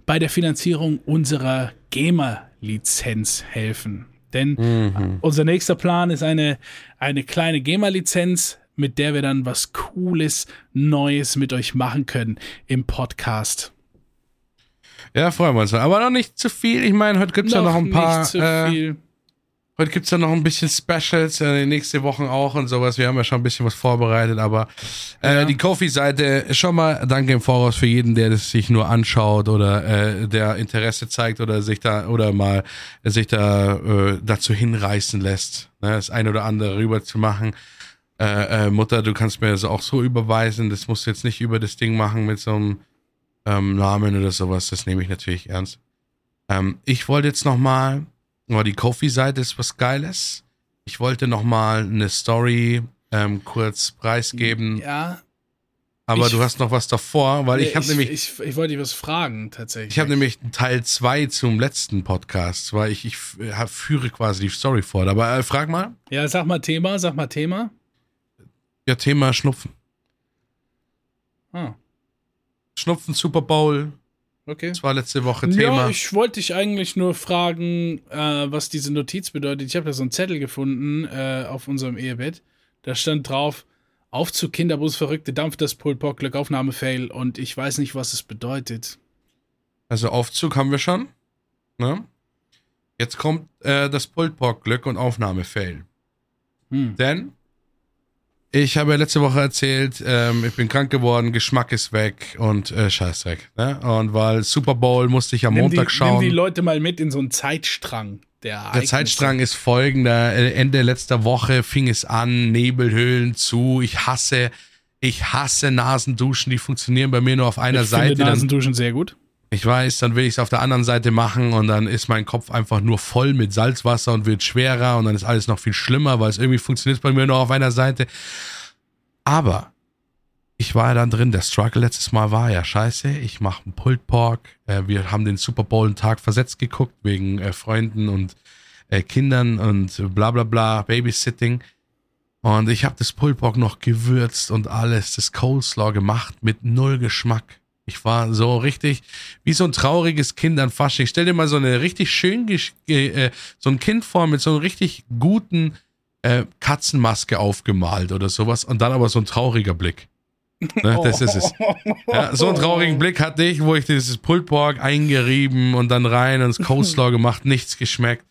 bei der Finanzierung unserer GEMA-Lizenz helfen. Denn mhm. unser nächster Plan ist eine, eine kleine GEMA-Lizenz, mit der wir dann was Cooles, Neues mit euch machen können im Podcast. Ja, freuen wir uns. Aber noch nicht zu viel. Ich meine, heute gibt es ja noch ein paar. Nicht zu äh, viel Heute gibt es ja noch ein bisschen Specials, äh, nächste Wochen auch und sowas. Wir haben ja schon ein bisschen was vorbereitet, aber äh, ja. die Kofi-Seite, schon mal danke im Voraus für jeden, der das sich nur anschaut oder äh, der Interesse zeigt oder sich da oder mal sich da äh, dazu hinreißen lässt, ne, das ein oder andere rüber zu machen. Äh, äh, Mutter, du kannst mir das auch so überweisen, das musst du jetzt nicht über das Ding machen mit so einem ähm, Namen oder sowas, das nehme ich natürlich ernst. Ähm, ich wollte jetzt noch mal aber die Kofi-Seite ist was Geiles. Ich wollte noch mal eine Story ähm, kurz preisgeben. Ja. Aber ich, du hast noch was davor, weil nee, ich habe nämlich. Ich, ich wollte dich was fragen, tatsächlich. Ich habe nämlich Teil 2 zum letzten Podcast, weil ich, ich hab, führe quasi die Story vor. Aber äh, frag mal. Ja, sag mal Thema, sag mal Thema. Ja, Thema Schnupfen. Ah. Schnupfen, Super Bowl, Okay. Das war letzte Woche Thema. Ja, ich wollte dich eigentlich nur fragen, äh, was diese Notiz bedeutet. Ich habe da so einen Zettel gefunden äh, auf unserem Ehebett. Da stand drauf, Aufzug Kinderbus verrückte Dampf das Pultbock Glück Aufnahme Fail und ich weiß nicht, was es bedeutet. Also Aufzug haben wir schon. Ne? Jetzt kommt äh, das Pultbock Glück und Aufnahme Fail. Hm. Denn ich habe ja letzte Woche erzählt, ähm, ich bin krank geworden, Geschmack ist weg und äh, Scheißdreck. Ne? Und weil Super Bowl musste ich am nimm Montag die, schauen. Nimm die Leute mal mit in so einen Zeitstrang. Der, der Zeitstrang ist folgender. Äh, Ende letzter Woche fing es an, Nebelhöhlen zu. Ich hasse, ich hasse Nasenduschen, die funktionieren bei mir nur auf einer ich Seite. Finde Nasenduschen sehr gut. Ich weiß, dann will ich es auf der anderen Seite machen und dann ist mein Kopf einfach nur voll mit Salzwasser und wird schwerer und dann ist alles noch viel schlimmer, weil es irgendwie funktioniert bei mir nur auf einer Seite. Aber ich war ja dann drin. Der Struggle letztes Mal war ja scheiße. Ich mache einen Pulled Pork. Äh, wir haben den Super Bowl einen Tag versetzt geguckt wegen äh, Freunden und äh, Kindern und bla bla bla, Babysitting. Und ich habe das Pulled Pork noch gewürzt und alles, das Coleslaw gemacht mit null Geschmack. Ich war so richtig wie so ein trauriges Kind an Fasching. Stell dir mal so eine richtig schön, äh, so ein Kind vor mit so einem richtig guten äh, Katzenmaske aufgemalt oder sowas und dann aber so ein trauriger Blick. Ne, das ist es. Ja, so einen traurigen Blick hatte ich, wo ich dieses Pulled eingerieben und dann rein und das Coleslaw gemacht, nichts geschmeckt.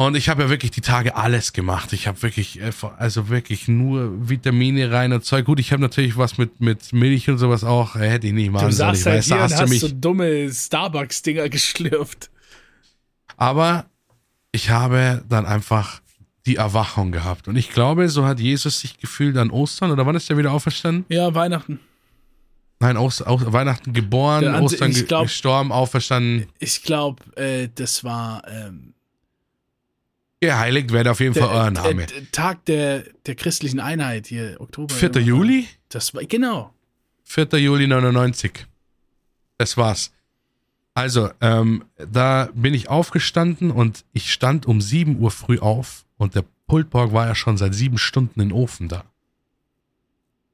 Und ich habe ja wirklich die Tage alles gemacht. Ich habe wirklich, äh, also wirklich nur Vitamine rein und Zeug. Gut, ich habe natürlich was mit, mit Milch und sowas auch. Äh, hätte ich nicht machen du sollen. Ich weiß, da hast, du mich so dumme Starbucks-Dinger geschlürft. Aber ich habe dann einfach die Erwachung gehabt. Und ich glaube, so hat Jesus sich gefühlt an Ostern. Oder wann ist er wieder auferstanden? Ja, Weihnachten. Nein, aus, aus, Weihnachten geboren, Ostern glaub, gestorben, auferstanden. Ich glaube, äh, das war. Ähm, Geheiligt wird auf jeden der, Fall euer Name. Der, Tag der, der christlichen Einheit hier, Oktober. 4. Juli? Das war, genau. 4. Juli 99. Das war's. Also, ähm, da bin ich aufgestanden und ich stand um 7 Uhr früh auf und der Pultborg war ja schon seit sieben Stunden im Ofen da.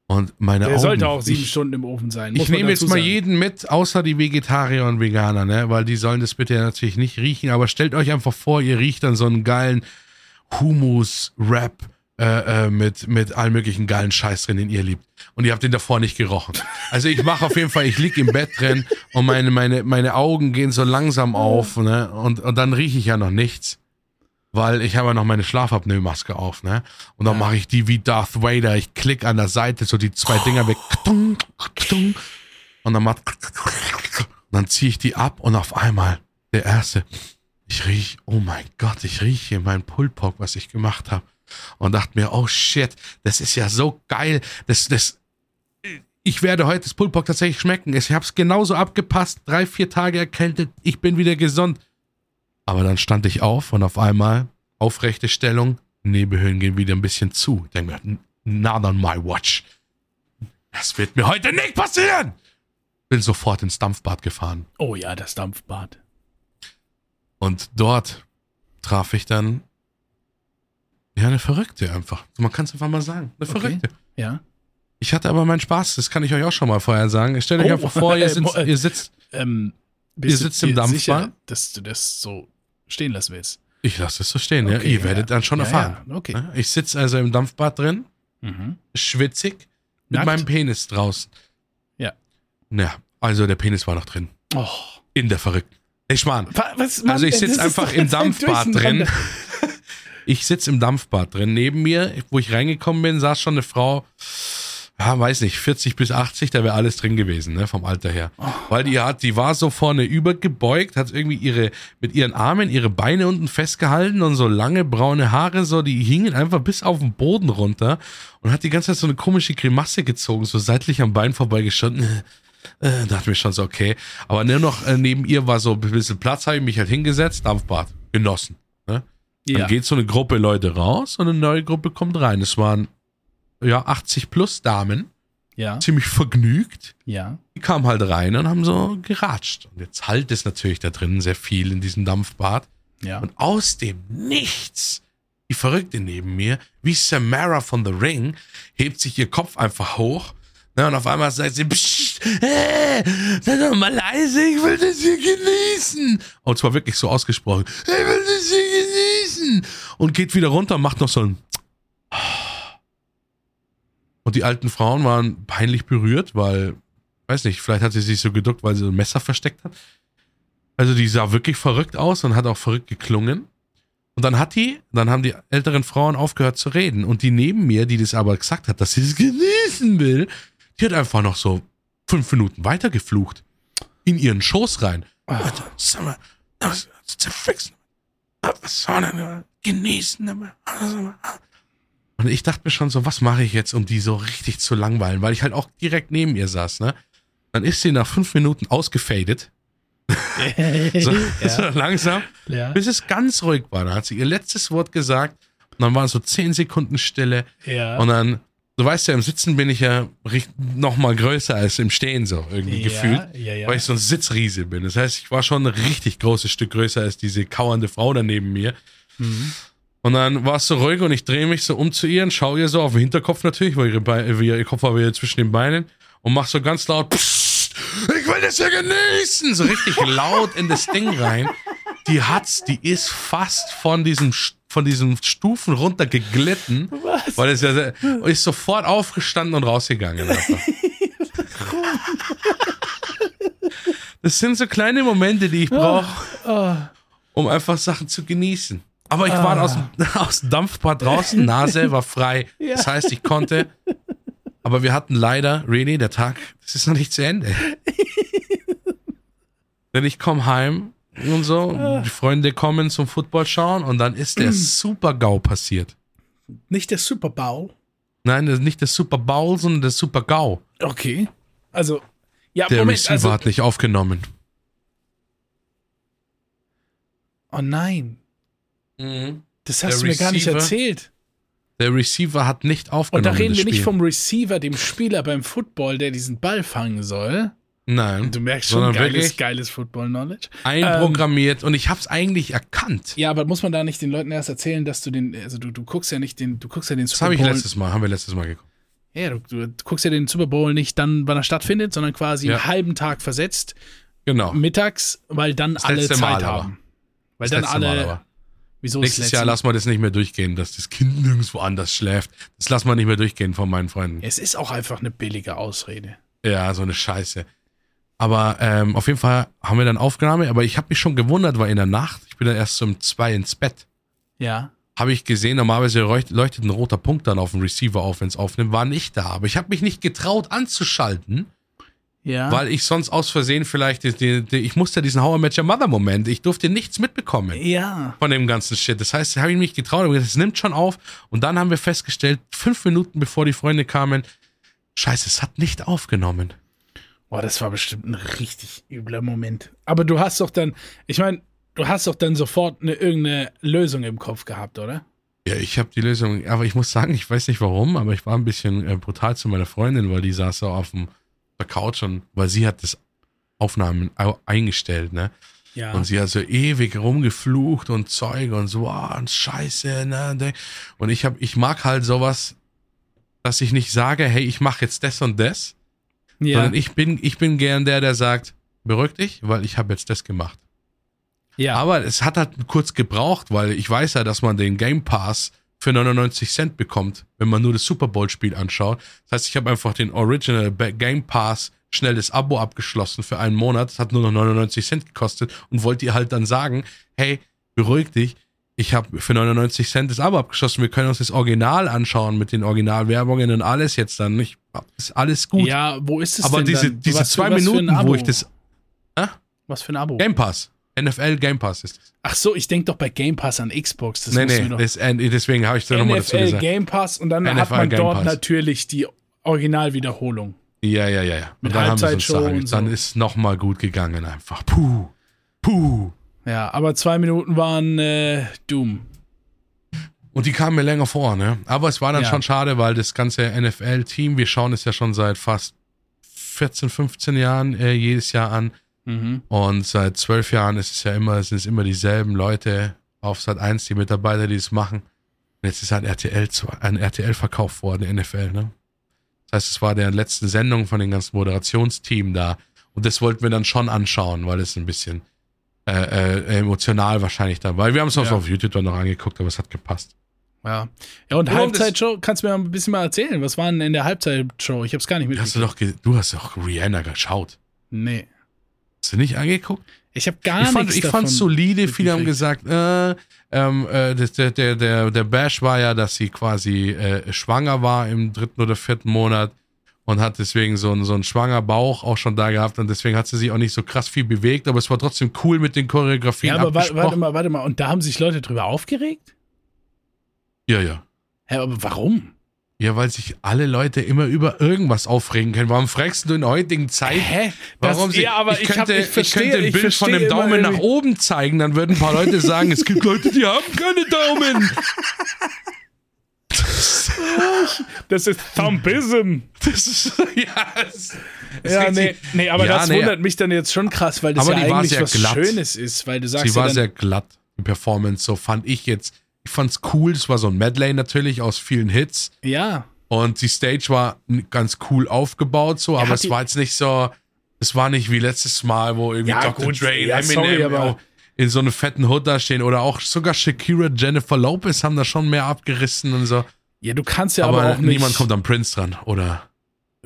Und meine Der Augen, sollte auch sieben ich, Stunden im Ofen sein. ich nehme jetzt mal sagen. jeden mit, außer die Vegetarier und Veganer, ne? Weil die sollen das bitte natürlich nicht riechen. Aber stellt euch einfach vor, ihr riecht dann so einen geilen Humus-Rap äh, äh, mit, mit allen möglichen geilen Scheiß drin, den ihr liebt. Und ihr habt den davor nicht gerochen. Also ich mache auf jeden Fall, ich lieg im Bett drin und meine, meine, meine Augen gehen so langsam auf, ne? Und, und dann rieche ich ja noch nichts weil ich habe ja noch meine Schlafapnoe-Maske auf, ne? Und dann ja. mache ich die wie Darth Vader. Ich klick an der Seite so die zwei Dinger weg. Und dann macht, und dann ziehe ich die ab und auf einmal der erste, ich riech, oh mein Gott, ich rieche hier mein Pullpock, was ich gemacht habe. Und dachte mir, oh shit, das ist ja so geil. Das, das, ich werde heute das Pullpock tatsächlich schmecken. Ich habe es genauso abgepasst, drei, vier Tage erkältet, ich bin wieder gesund. Aber dann stand ich auf und auf einmal aufrechte Stellung, Nebelhöhlen gehen wieder ein bisschen zu. Ich denke mir, not on my watch. Das wird mir heute nicht passieren. Bin sofort ins Dampfbad gefahren. Oh ja, das Dampfbad. Und dort traf ich dann ja eine Verrückte einfach. Man kann es einfach mal sagen. Eine Okay. Verrückte. Ja. Ich hatte aber meinen Spaß, das kann ich euch auch schon mal vorher sagen. Stellt euch Oh, einfach vor, ihr sitzt, ihr sitzt, Ähm, Ihr sitzt im Dampfbad? sicher, dass du das so stehen lassen willst? ich lasse es so stehen, ja. Okay, Ihr werdet ja. dann schon Ja, erfahren. ja, okay. Ja, Ich sitze also im Dampfbad drin, Mhm. schwitzig, mit Nackt? meinem Penis draußen. Ja. Ja, also der Penis war noch drin. Oh. In der Verrückten. Ich Was, Also ich sitze einfach im Dampfbad drin. Ich sitze im Dampfbad drin. Neben mir, wo ich reingekommen bin, saß schon eine Frau, ja, weiß nicht, 40 bis 80, da wäre alles drin gewesen, ne, vom Alter her. Weil die hat, die war so vorne übergebeugt, hat irgendwie ihre, mit ihren Armen ihre Beine unten festgehalten und so lange braune Haare, so, die hingen einfach bis auf den Boden runter und hat die ganze Zeit so eine komische Grimasse gezogen, so seitlich am Bein vorbeigeschossen. Äh, dachte mir schon so, okay. Aber nur noch äh, neben ihr war so ein bisschen Platz, habe ich mich halt hingesetzt, Dampfbad, genossen. Ne? Dann Ja. geht so eine Gruppe Leute raus und eine neue Gruppe kommt rein. Es waren ja 80 plus Damen, ja, ziemlich vergnügt. ja. Die kamen halt rein und haben so geratscht. Und jetzt halt es natürlich da drinnen sehr viel in diesem Dampfbad. Ja. Und aus dem Nichts, die Verrückte neben mir, wie Samara von The Ring, hebt sich ihr Kopf einfach hoch. Ne, und auf einmal sagt sie, Psst, äh, sei doch mal leise, ich will das hier genießen. Und zwar wirklich so ausgesprochen, ich will das hier genießen. Und geht wieder runter und macht noch so ein und die alten Frauen waren peinlich berührt, weil, weiß nicht, vielleicht hat sie sich so geduckt, weil sie ein Messer versteckt hat. Also die sah wirklich verrückt aus und hat auch verrückt geklungen. Und dann hat die, dann haben die älteren Frauen aufgehört zu reden. Und die neben mir, die das aber gesagt hat, dass sie es genießen will, die hat einfach noch so fünf Minuten weiter geflucht. In ihren Schoß rein. Alter, sag mal, zerfixen. Was soll denn genießen? Und ich dachte mir schon so, was mache ich jetzt, um die so richtig zu langweilen, weil ich halt auch direkt neben ihr saß, ne? Dann ist sie nach fünf Minuten ausgefadet. So, so langsam. ja. Bis es ganz ruhig war. Da hat sie ihr letztes Wort gesagt. Und dann waren so zehn Sekunden Stille. ja. Und dann, du weißt ja, im Sitzen bin ich ja noch mal größer als im Stehen so irgendwie gefühlt. Ja, ja. Weil ich so ein Sitzriese bin. Das heißt, ich war schon ein richtig großes Stück größer als diese kauernde Frau da neben mir. Mhm. Und dann war es so ruhig und ich drehe mich so um zu ihr und schaue ihr so auf den Hinterkopf natürlich, weil ihre Beine, ihr Kopf war wieder zwischen den Beinen und mach so ganz laut, Psst, ich will das ja genießen, so richtig laut in das Ding rein. Die hat's, die ist fast von diesem, von diesen Stufen runter geglitten, Was? weil es ja, und ist sofort aufgestanden und rausgegangen. Das sind so kleine Momente, die ich brauche, Oh, um einfach Sachen zu genießen. Aber ich war aus, dem- aus dem Dampfbad draußen, Nase war frei. Das heißt, ich konnte. Aber wir hatten leider, René, der Tag, das ist noch nicht zu Ende. Denn ich komme heim und so, die Freunde kommen zum Football schauen und dann ist der Super-GAU passiert. nicht der Super Bowl. Nein, das ist nicht der Super Bowl, sondern der Super GAU. Okay. Also, ja, Der Moment, Receiver also, hat nicht aufgenommen. oh nein, das hast Der du mir gar nicht Receiver- erzählt. Der Receiver hat nicht Und aufgenommen. da reden das wir nicht vom Receiver, dem Spieler beim Football, der diesen Ball fangen soll. Nein. Du merkst schon, geiles, wirklich geiles Football-Knowledge. einprogrammiert und ich habe es eigentlich erkannt. Ja, aber muss man da nicht den Leuten erst erzählen, dass du den, also du, du guckst ja nicht den, du guckst ja den Das Super habe ich Bowl. letztes Mal, haben wir letztes Mal geguckt. ja, du, du guckst ja den Super Bowl nicht dann, wann er stattfindet, sondern quasi Ja. einen halben Tag versetzt, Genau. mittags, weil dann alle letzte Zeit Mal aber. haben. Weil Das dann alle. Wieso Nächstes das Jahr lassen wir das nicht mehr durchgehen, dass das Kind nirgendwo anders schläft. Das lassen wir nicht mehr durchgehen von meinen Freunden. Es ist auch einfach eine billige Ausrede. Ja, so eine Scheiße. Aber ähm, auf jeden Fall haben wir dann Aufnahme, aber ich habe mich schon gewundert, weil in der Nacht, ich bin dann erst um zwei ins Bett, Ja. habe ich gesehen, normalerweise leucht- leuchtet ein roter Punkt dann auf dem Receiver auf, wenn es aufnimmt, war nicht da. Aber ich habe mich nicht getraut anzuschalten, Ja. weil ich sonst aus Versehen vielleicht, die, die, ich musste diesen How I Met Your Mother Moment, ich durfte nichts mitbekommen ja. von dem ganzen Shit. Das heißt, habe ich mich getraut, aber es nimmt schon auf. Und dann haben wir festgestellt, fünf Minuten bevor die Freunde kamen, scheiße, es hat nicht aufgenommen. Boah, das war bestimmt ein richtig übler Moment. Aber du hast doch dann, ich meine, du hast doch dann sofort eine, irgendeine Lösung im Kopf gehabt, oder? Ja, ich habe die Lösung, aber ich muss sagen, ich weiß nicht warum, aber ich war ein bisschen äh, brutal zu meiner Freundin, weil die saß so auf dem der Couch und weil sie hat das Aufnahmen au- eingestellt, ne? Ja. Und sie hat so ewig rumgeflucht und Zeug und so, ah, und Scheiße, ne? Und ich hab, ich mag halt sowas, dass ich nicht sage, hey, ich mache jetzt das und das, ja. sondern ich bin, ich bin gern der, der sagt, beruhig dich, weil ich habe jetzt das gemacht. ja. Aber es hat halt kurz gebraucht, weil ich weiß ja, dass man den Game Pass für 99 Cent bekommt, wenn man nur das Super Bowl Spiel anschaut. Das heißt, ich habe einfach den Original Game Pass schnell das Abo abgeschlossen für einen Monat. Das hat nur noch 99 Cent gekostet und wollte ihr halt dann sagen, hey, beruhig dich. Ich habe für 99 Cent das Abo abgeschlossen. Wir können uns das Original anschauen mit den Originalwerbungen und alles jetzt dann. Ich, ist alles gut. ja, wo ist es Aber denn diese, dann? diese Was zwei Minuten, wo ich das. Was für ein Abo? Game Pass. NFL Game Pass ist. Ach so, ich denke doch bei Game Pass an Xbox. Das nee, nee, doch das, deswegen habe ich da nochmal dazu NFL gesagt. Game Pass und dann NFL hat man Game dort Pass. natürlich die Originalwiederholung. Ja, ja, ja, ja. Mit und dann haben sie uns da und so. Dann ist nochmal gut gegangen einfach. Puh. Puh. Ja, aber zwei Minuten waren äh, Doom. Und die kamen mir länger vor, ne? Aber es war dann Ja. schon schade, weil das ganze NFL-Team, wir schauen es ja schon seit fast 14, 15 Jahren äh, jedes Jahr an. Mhm. Und seit zwölf Jahren ist es ja immer, sind es immer dieselben Leute auf Sat 1, die Mitarbeiter, die es machen. Und jetzt ist ein RTL, ein RTL verkauft worden, NFL, ne? Das heißt, es war der letzten Sendung von dem ganzen Moderationsteam da. Und das wollten wir dann schon anschauen, weil es ein bisschen äh, äh, emotional wahrscheinlich dann, weil wir haben es auch Ja. auf YouTube dann noch angeguckt, aber es hat gepasst. Ja. Ja, und Halbzeitshow, kannst du mir ein bisschen mal erzählen? Was war denn in der Halbzeitshow? Ich hab's gar nicht Hast mitgekriegt. du doch, du hast doch Rihanna geschaut. Nee. Hast du nicht angeguckt? Ich habe gar ich fand, nichts ich fand's solide. Viele haben gesagt, äh, ähm, äh, der, der, der, der Bash war ja, dass sie quasi äh, schwanger war im dritten oder vierten Monat und hat deswegen so einen, so einen schwanger Bauch auch schon da gehabt und deswegen hat sie sich auch nicht so krass viel bewegt, aber es war trotzdem cool mit den Choreografien Ja, aber wa- abgesprochen. warte mal, warte mal. Und da haben sich Leute drüber aufgeregt? Ja, ja. Hä, aber warum? Ja, weil sich alle Leute immer über irgendwas aufregen können. Warum fragst du in heutigen Zeit? Hä? Das- Warum sie, ja, aber ich, ich hab- könnte, ich verstehe- könnte ein ich Bild von dem Daumen nach oben zeigen, dann würden ein paar Leute sagen, es gibt Leute, die haben keine Daumen. Das ist Thumbism. Das ist, ja, Ja, nee, nee, aber Ja, das nee. wundert mich dann jetzt schon krass, weil das Aber ja eigentlich was glatt. Schönes ist, weil du sagst Sie war ja dann, sehr glatt, die Performance, so fand ich jetzt. Ich fand's cool, es war so ein Medley natürlich aus vielen Hits ja, und die Stage war ganz cool aufgebaut so, aber hat es war jetzt nicht so, es war nicht wie letztes Mal, wo irgendwie Ja, Dr. gut, Dre, ja, Eminem sorry, aber- in so einem fetten Hood da stehen oder auch sogar Shakira, Jennifer Lopez haben da schon mehr abgerissen und so. ja, du kannst ja aber aber, auch nicht, niemand kommt an Prince dran oder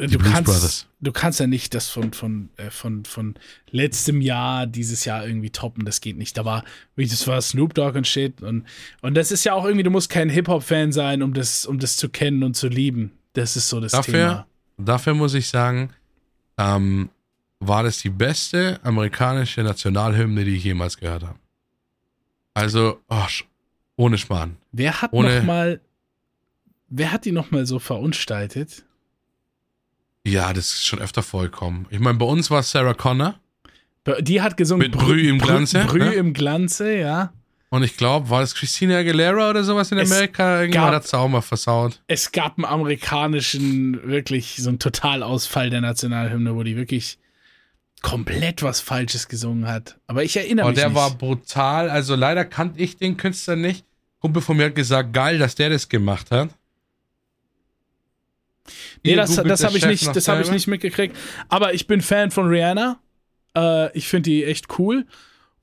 du Blues kannst, Brothers. du kannst ja nicht das von, von, äh, von, von letztem Jahr, dieses Jahr irgendwie toppen, das geht nicht. Da war, das war Snoop Dogg und Shit und, und das ist ja auch irgendwie, du musst kein Hip-Hop-Fan sein, um das, um das zu kennen und zu lieben. Das ist so das Dafür, Thema. dafür muss ich sagen, ähm, war das die beste amerikanische Nationalhymne, die ich jemals gehört habe. Also, oh, ohne Schmarrn. Wer hat ohne- noch mal, wer hat die noch mal so verunstaltet? Ja, das ist schon öfter vorgekommen. Ich meine, bei uns war Sarah Connor Die hat gesungen Mit Brüh im Glanze, Brüh, ne? im Glanze, ja. und ich glaube, war das Christina Aguilera oder sowas in Es Amerika? Irgendwann gab- hat es auch mal versaut. Es gab einen amerikanischen, wirklich so einen Totalausfall der Nationalhymne, wo die wirklich komplett was Falsches gesungen hat. Aber ich erinnere Aber mich der nicht. war brutal. Also leider kannte ich den Künstler nicht. Kumpel von mir hat gesagt, geil, dass der das gemacht hat. Nee, das, das habe ich nicht, das habe ich nicht mitgekriegt. Aber ich bin Fan von Rihanna. Äh, ich finde die echt cool.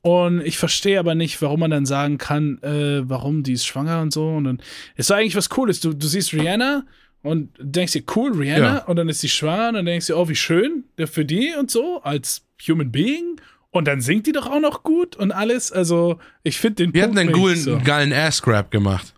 Und ich verstehe aber nicht, warum man dann sagen kann, äh, warum die ist schwanger und so. Und dann ist doch eigentlich was Cooles. Du, du siehst Rihanna und denkst dir, cool, Rihanna, Ja. und dann ist sie schwanger und dann denkst du, oh, wie schön, für die und so, als Human Being. Und dann singt die doch auch noch gut und alles. Also, ich finde den Wir hatten einen geilen, so. geilen Ass-Grab gemacht.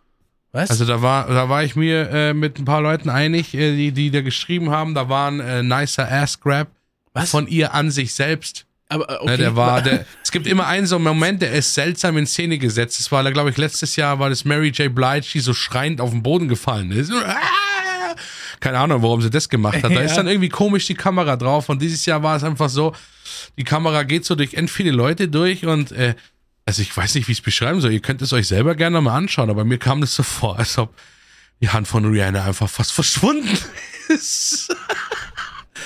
Was? Also da war, da war ich mir äh, mit ein paar Leuten einig, äh, die, die da geschrieben haben, da war ein äh, nicer Ass-Grab. Was? von ihr an sich selbst. Aber, äh, okay. Ne, der war, der, es gibt immer einen so einen Moment, der ist seltsam in Szene gesetzt. Das war, glaube ich, letztes Jahr war das Mary J. Blige, die so schreiend auf den Boden gefallen ist. Ah! Keine Ahnung, warum sie das gemacht hat. Da Ja. ist dann irgendwie komisch die Kamera drauf. Und dieses Jahr war es einfach so, die Kamera geht so durch end viele Leute durch und äh, also ich weiß nicht, wie ich es beschreiben soll. Ihr könnt es euch selber gerne mal anschauen, aber mir kam das so vor, als ob die Hand von Rihanna einfach fast verschwunden ist.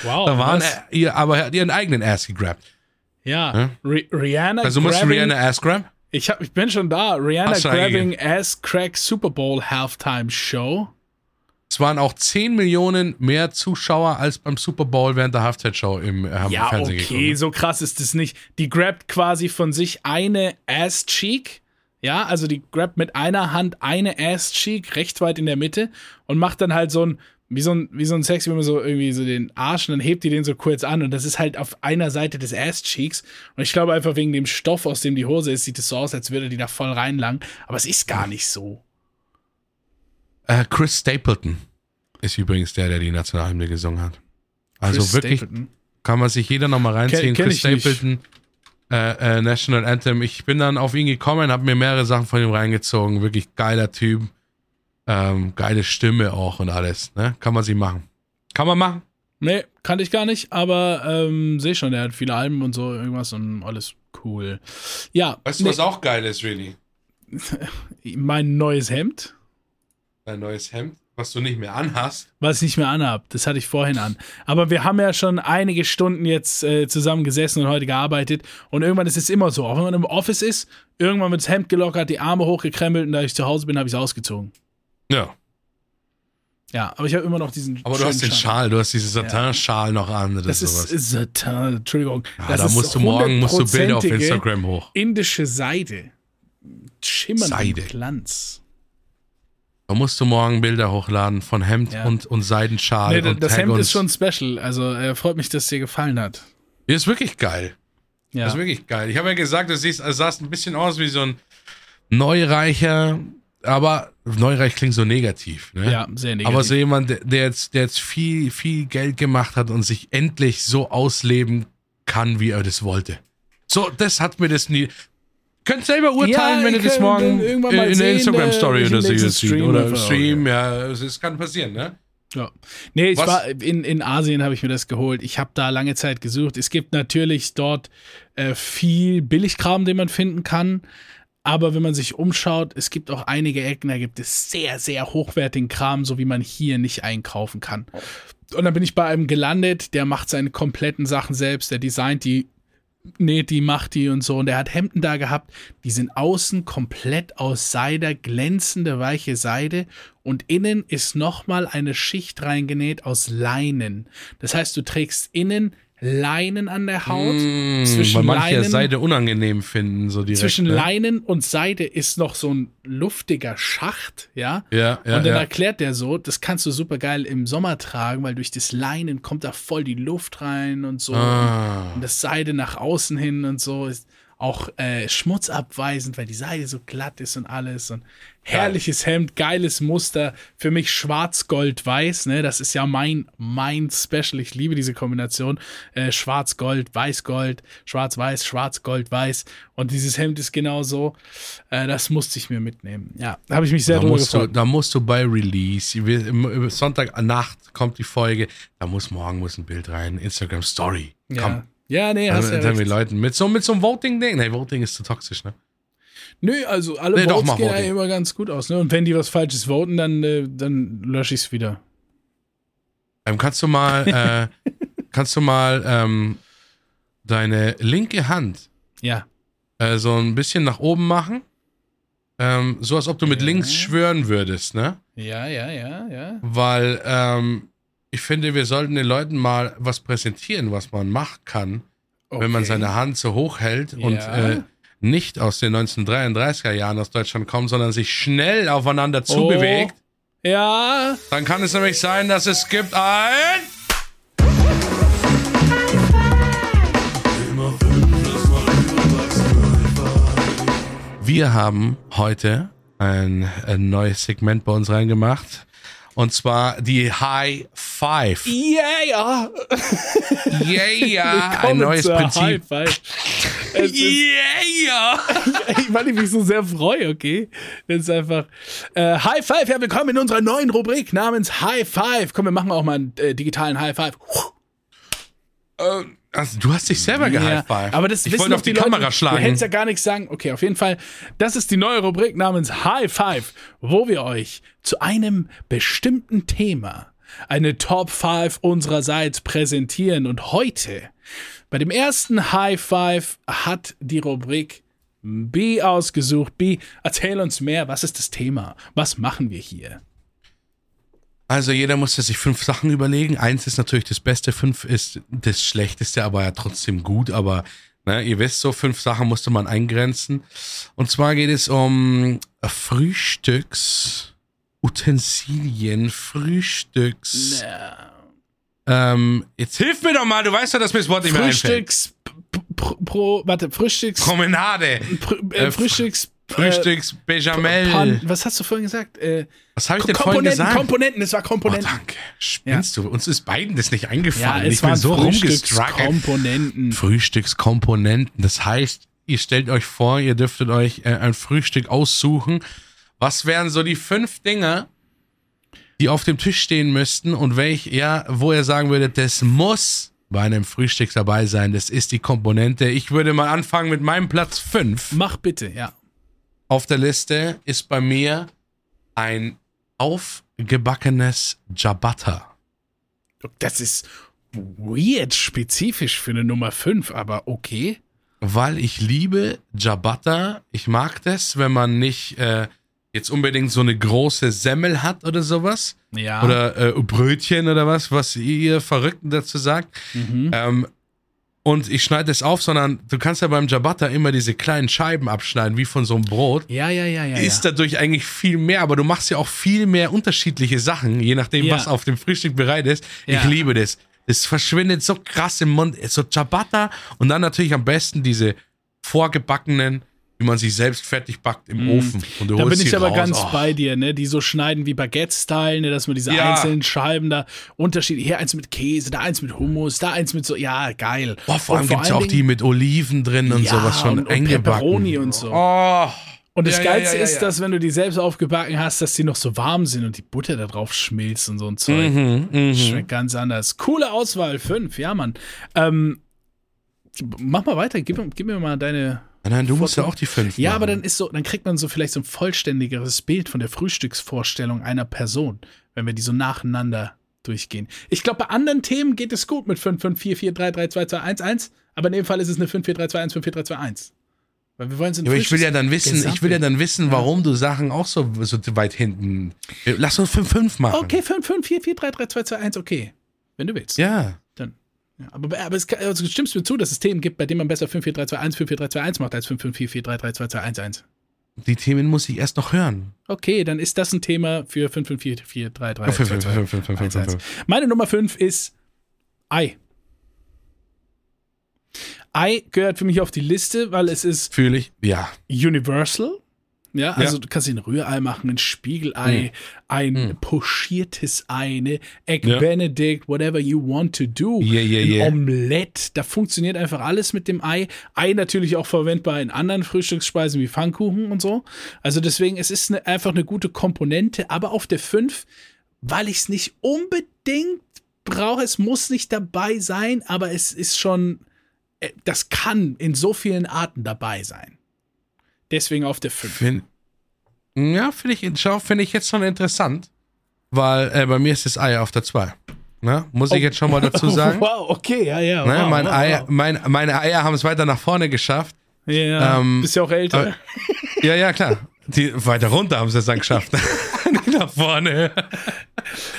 wow. Da waren was? ihr, aber er hat ihren eigenen Ass gegrabt. ja. Ri- Rihanna Also muss grabbing, Rihanna Ass grab? Ich, hab, ich bin schon da. Rihanna Hast du grabbing ass crack Super Bowl Halftime Show. Es waren auch 10 Millionen mehr Zuschauer als beim Super Bowl während der Halftime-Show im, äh, Ja, Fernsehen okay, geguckt. so krass ist es nicht. Die grabt quasi von sich eine Ass Cheek. Ja, also die grabt mit einer Hand eine Ass Cheek recht weit in der Mitte und macht dann halt so ein wie so ein wie so ein Sex, wie man so irgendwie so den Arsch und dann hebt die den so kurz an und das ist halt auf einer Seite des Ass Cheeks und ich glaube einfach wegen dem Stoff, aus dem die Hose ist, sieht es so aus, als würde die da voll reinlangen, aber es ist gar nicht so. Äh, Chris Stapleton ist übrigens der, der die Nationalhymne gesungen hat. Also Chris wirklich Stapleton. kann man sich jeder nochmal reinziehen. Kenn Chris. Stapleton, äh, äh, National Anthem. Ich bin dann auf ihn gekommen, habe mir mehrere Sachen von ihm reingezogen. Wirklich geiler Typ. Ähm, geile Stimme auch und alles. Ne? Kann man sie machen. Kann man machen. Nee, kannte ich gar nicht, aber ähm, sehe schon, der hat viele Alben und so, irgendwas und alles cool. Ja, Weißt du, nee, was auch geil ist, really? mein neues Hemd, Dein neues Hemd, was du nicht mehr anhast. was ich nicht mehr anhab, das hatte ich vorhin an. Aber wir haben ja schon einige Stunden jetzt äh, zusammen gesessen und heute gearbeitet und irgendwann ist es immer so, auch wenn man im Office ist, irgendwann wird das Hemd gelockert, die Arme hochgekrempelt und da ich zu Hause bin, habe ich es ausgezogen. Ja. Ja, aber ich habe immer noch diesen Aber du hast den Schal, du hast diesen Satin-Schal noch an oder Das sowas. ist, Satin, Entschuldigung. ja, das da ist musst du morgen musst du Bilder auf Instagram hoch. Indische Seide. Schimmernd Seide. Glanz. Da musst du morgen Bilder hochladen von Hemd Ja. und, und Seidenschal Nee, und das Tag Hemd ist schon special. Also äh, freut mich, dass es dir gefallen hat. Ist wirklich geil. Ja. Ist wirklich geil. Ich habe ja gesagt, du siehst, also sahst ein bisschen aus wie so ein neureicher, aber neureich klingt so negativ, ne? ja, sehr negativ. Aber so jemand, der jetzt, der jetzt viel, viel Geld gemacht hat und sich endlich so ausleben kann, wie er das wollte. So, das hat mir das nie. Könnt selber urteilen, Ja, wenn ihr das morgen in, irgendwann mal in der Instagram-Story äh, oder so sieht. Oder oder- Stream, ja, es es kann passieren, ne? Ja. Nee, ich Was- war in, in Asien habe ich mir das geholt. Ich habe da lange Zeit gesucht. Es gibt natürlich dort äh, viel Billigkram, den man finden kann. Aber wenn man sich umschaut, es gibt auch einige Ecken, da gibt es sehr, sehr hochwertigen Kram, so wie man hier nicht einkaufen kann. Und dann bin ich bei einem gelandet, der macht seine kompletten Sachen selbst, der designt die, näht die, macht die und so. Und der hat Hemden da gehabt, die sind außen komplett aus Seide, glänzende, weiche Seide. Und innen ist nochmal eine Schicht reingenäht aus Leinen. Das heißt, du trägst innen Leinen an der Haut. Mm, zwischen weil manche Leinen, Seide unangenehm finden, so direkt. zwischen ne? Leinen und Seide ist noch so ein luftiger Schacht, ja. Ja, ja, und dann ja. erklärt der so, das kannst du super geil im Sommer tragen, weil durch das Leinen kommt da voll die Luft rein und so. Ah. Und das Seide nach außen hin und so ist auch äh, schmutzabweisend, weil die Seide so glatt ist und alles. Und herrliches Hemd, geiles Muster. Für mich schwarz-gold-weiß, ne? Das ist ja mein, mein Special. Ich liebe diese Kombination. Äh, Schwarz-Gold, Weiß-Gold, Schwarz-Weiß, Schwarz-Gold-Weiß. Und dieses Hemd ist genau so. Äh, das musste ich mir mitnehmen. Ja, da habe ich mich sehr Da drüber gefreut. da musst du bei Release, Sonntagnacht kommt die Folge, da muss morgen muss ein Bild rein, Instagram Story. Ja. Komm, ja, nee, hast dann, ja mit. Leuten mit so mit so einem Voting-Ding. Nee, Voting ist zu toxisch, ne? Nö, also alle Nee, doch, Votes mach gehen ja Voting. immer ganz gut aus. Ne? Und wenn die was Falsches voten, dann, äh, dann lösche ich es wieder. Ähm, kannst du mal, äh, kannst du mal ähm, deine linke Hand Ja. äh, so ein bisschen nach oben machen? Ähm, so als ob du mit Ja. links schwören würdest, ne? Ja, ja, ja, ja. Weil ähm, ich finde, wir sollten den Leuten mal was präsentieren, was man machen kann, wenn man Okay. seine Hand so hoch hält und Ja. äh, nicht aus den 1933er Jahren aus Deutschland kommt, sondern sich schnell aufeinander Oh. zubewegt. Ja. Dann kann es nämlich sein, dass es gibt ein. Wir haben heute ein, ein neues Segment bei uns reingemacht. Und zwar die High Five. Yeah! Yeah. Ein neues Prinzip. High Five. Yeah, yeah. weil ich mich so sehr freue, okay? Das ist einfach. Äh, High Five, ja, willkommen in unserer neuen Rubrik namens High Five. Komm, wir machen auch mal einen äh, digitalen High Five. Äh, Also, du hast dich selber Ja, gehighfived. aber das ich wollte auf die, Leute, Kamera Du schlagen. hättest ja gar nichts sagen. Okay, auf jeden Fall. Das ist die neue Rubrik namens High Five, wo wir euch zu einem bestimmten Thema eine Top 5 unsererseits präsentieren. Und heute, bei dem ersten High Five, hat die Rubrik B ausgesucht. B, erzähl uns mehr. Was ist das Thema? Was machen wir hier? Also jeder musste sich fünf Sachen überlegen. Eins ist natürlich das Beste, fünf ist das Schlechteste, aber ja trotzdem gut. Aber ne, ihr wisst so, fünf Sachen musste man eingrenzen. Und zwar geht es um Frühstücksutensilien, Frühstücks. Ähm, jetzt hilf mir doch mal, du weißt doch, dass mir das Wort nicht mehr einfällt. Frühstücks. Pro, pro, warte, Frühstücks. Promenade. Pr äh, Äh, Frühstücks. Frühstücks Bechamel. Pan, was hast du vorhin gesagt? Äh, Was habe ich denn vorhin Komponenten, gesagt? Komponenten, es war Oh, Komponenten. danke. Spinnst du? Uns ist beiden das nicht eingefallen. ja, es ich bin so rumgestruggelt. Frühstückskomponenten. Frühstückskomponenten. Das heißt, ihr stellt euch vor, ihr dürftet euch äh, ein Frühstück aussuchen. Was wären so die fünf Dinge, die auf dem Tisch stehen müssten und welch, ja, wo ihr sagen würdet, das muss bei einem Frühstück dabei sein. Das ist die Komponente. Ich würde mal anfangen mit meinem Platz fünf. Mach bitte, ja. Auf der Liste ist bei mir ein aufgebackenes Ciabatta. Das ist weird spezifisch für eine Nummer 5, aber okay. weil ich liebe Ciabatta. Ich mag das, wenn man nicht äh, jetzt unbedingt so eine große Semmel hat oder sowas. Ja. Oder äh, Brötchen oder was, was ihr Verrückten dazu sagt. Mhm. Ähm, und ich schneide es auf, sondern du kannst ja beim Ciabatta immer diese kleinen Scheiben abschneiden, wie von so einem Brot. ja, ja, ja, ja. Ist dadurch eigentlich viel mehr, aber du machst ja auch viel mehr unterschiedliche Sachen, je nachdem, Ja. was auf dem Frühstück bereit ist. Ja. Ich liebe das. Es verschwindet so krass im Mund. So Ciabatta und dann natürlich am besten diese vorgebackenen, wie man sich selbst fertig backt im Ofen. Und du. Da bin ich aber raus. ganz Oh. bei dir, ne? Die so schneiden wie Baguette-Style, ne? Dass man diese Ja. einzelnen Scheiben da unterschiedlich. Hier eins mit Käse, da eins mit Hummus, da eins mit so, ja, geil. Boah, vor allem Und gibt es auch die mit Oliven drin und Ja, sowas schon und- und eingebacken. Pepperoni und so. Oh. Und das Ja, Geilste ist, dass wenn du die selbst aufgebacken hast, dass die noch so warm sind und die Butter da drauf schmilzt und so ein Zeug. Mhm, mhm. Schmeckt ganz anders. Coole Auswahl, fünf, ja, Mann. Ähm, mach mal weiter, gib, gib mir mal deine. Nein, du musst ja auch die fünf Ja, machen. aber dann ist so, dann kriegt man so vielleicht so ein vollständigeres Bild von der Frühstücksvorstellung einer Person, wenn wir die so nacheinander durchgehen. Ich glaube, bei anderen Themen geht es gut mit 5, 5, 4, 4, 3, 3, 2, 2, 1, 1, aber in dem Fall ist es eine 5, 4, 3, 2, 1, 5, 4, 3, 2, 1. Weil wir wollen so Ja, aber ich will ja dann wissen, ich will ja dann wissen, warum du Sachen auch so, so weit hinten. Lass uns 5-5 machen. Okay, 5, 5, 4, 4, 3, 3, 2, 2, 1, okay. Wenn du willst. Ja. Ja, aber aber es, also stimmst du mir zu, dass es Themen gibt, bei denen man besser 5, 4, 3, 2, 1, 5, 4, 3, 2, 1 macht, als 5, 5, 4, 4, 3, 3, 2, 2, 1, 1. Die Themen muss ich erst noch hören. Okay, dann ist das ein Thema für 5, 5, 4, 4, 3, 3, Ja, 5, 2, 5, 2, 5, 5, 5, 1, 5, 1. 5. Meine Nummer 5 ist Ei. Ei gehört für mich auf die Liste, weil es ist Fühle ich? Ja. Universal. Ja, also Ja. du kannst ein Rührei machen, ein Spiegelei, ein pochiertes Ei, ne? Egg Ja. Benedict, whatever you want to do. Yeah, yeah, ein yeah. Omelette, da funktioniert einfach alles mit dem Ei. Ei natürlich auch verwendbar in anderen Frühstücksspeisen wie Pfannkuchen und so. Also deswegen, es ist eine, einfach eine gute Komponente, aber auf der 5, weil ich es nicht unbedingt brauche, es muss nicht dabei sein, aber es ist schon, äh, das kann in so vielen Arten dabei sein. Deswegen auf der 5. Find, ja, finde ich, finde ich jetzt schon interessant, weil äh, bei mir ist das Ei auf der 2. Ne? Muss ich jetzt schon mal dazu sagen. Wow, okay, ja, ja. Ne? wow, Mein wow, Ei, wow. mein, meine Eier haben es weiter nach vorne geschafft. Ja, ähm, bist ja auch älter. Ja, ja, klar. Die, weiter runter haben sie es dann geschafft. Nicht nach vorne.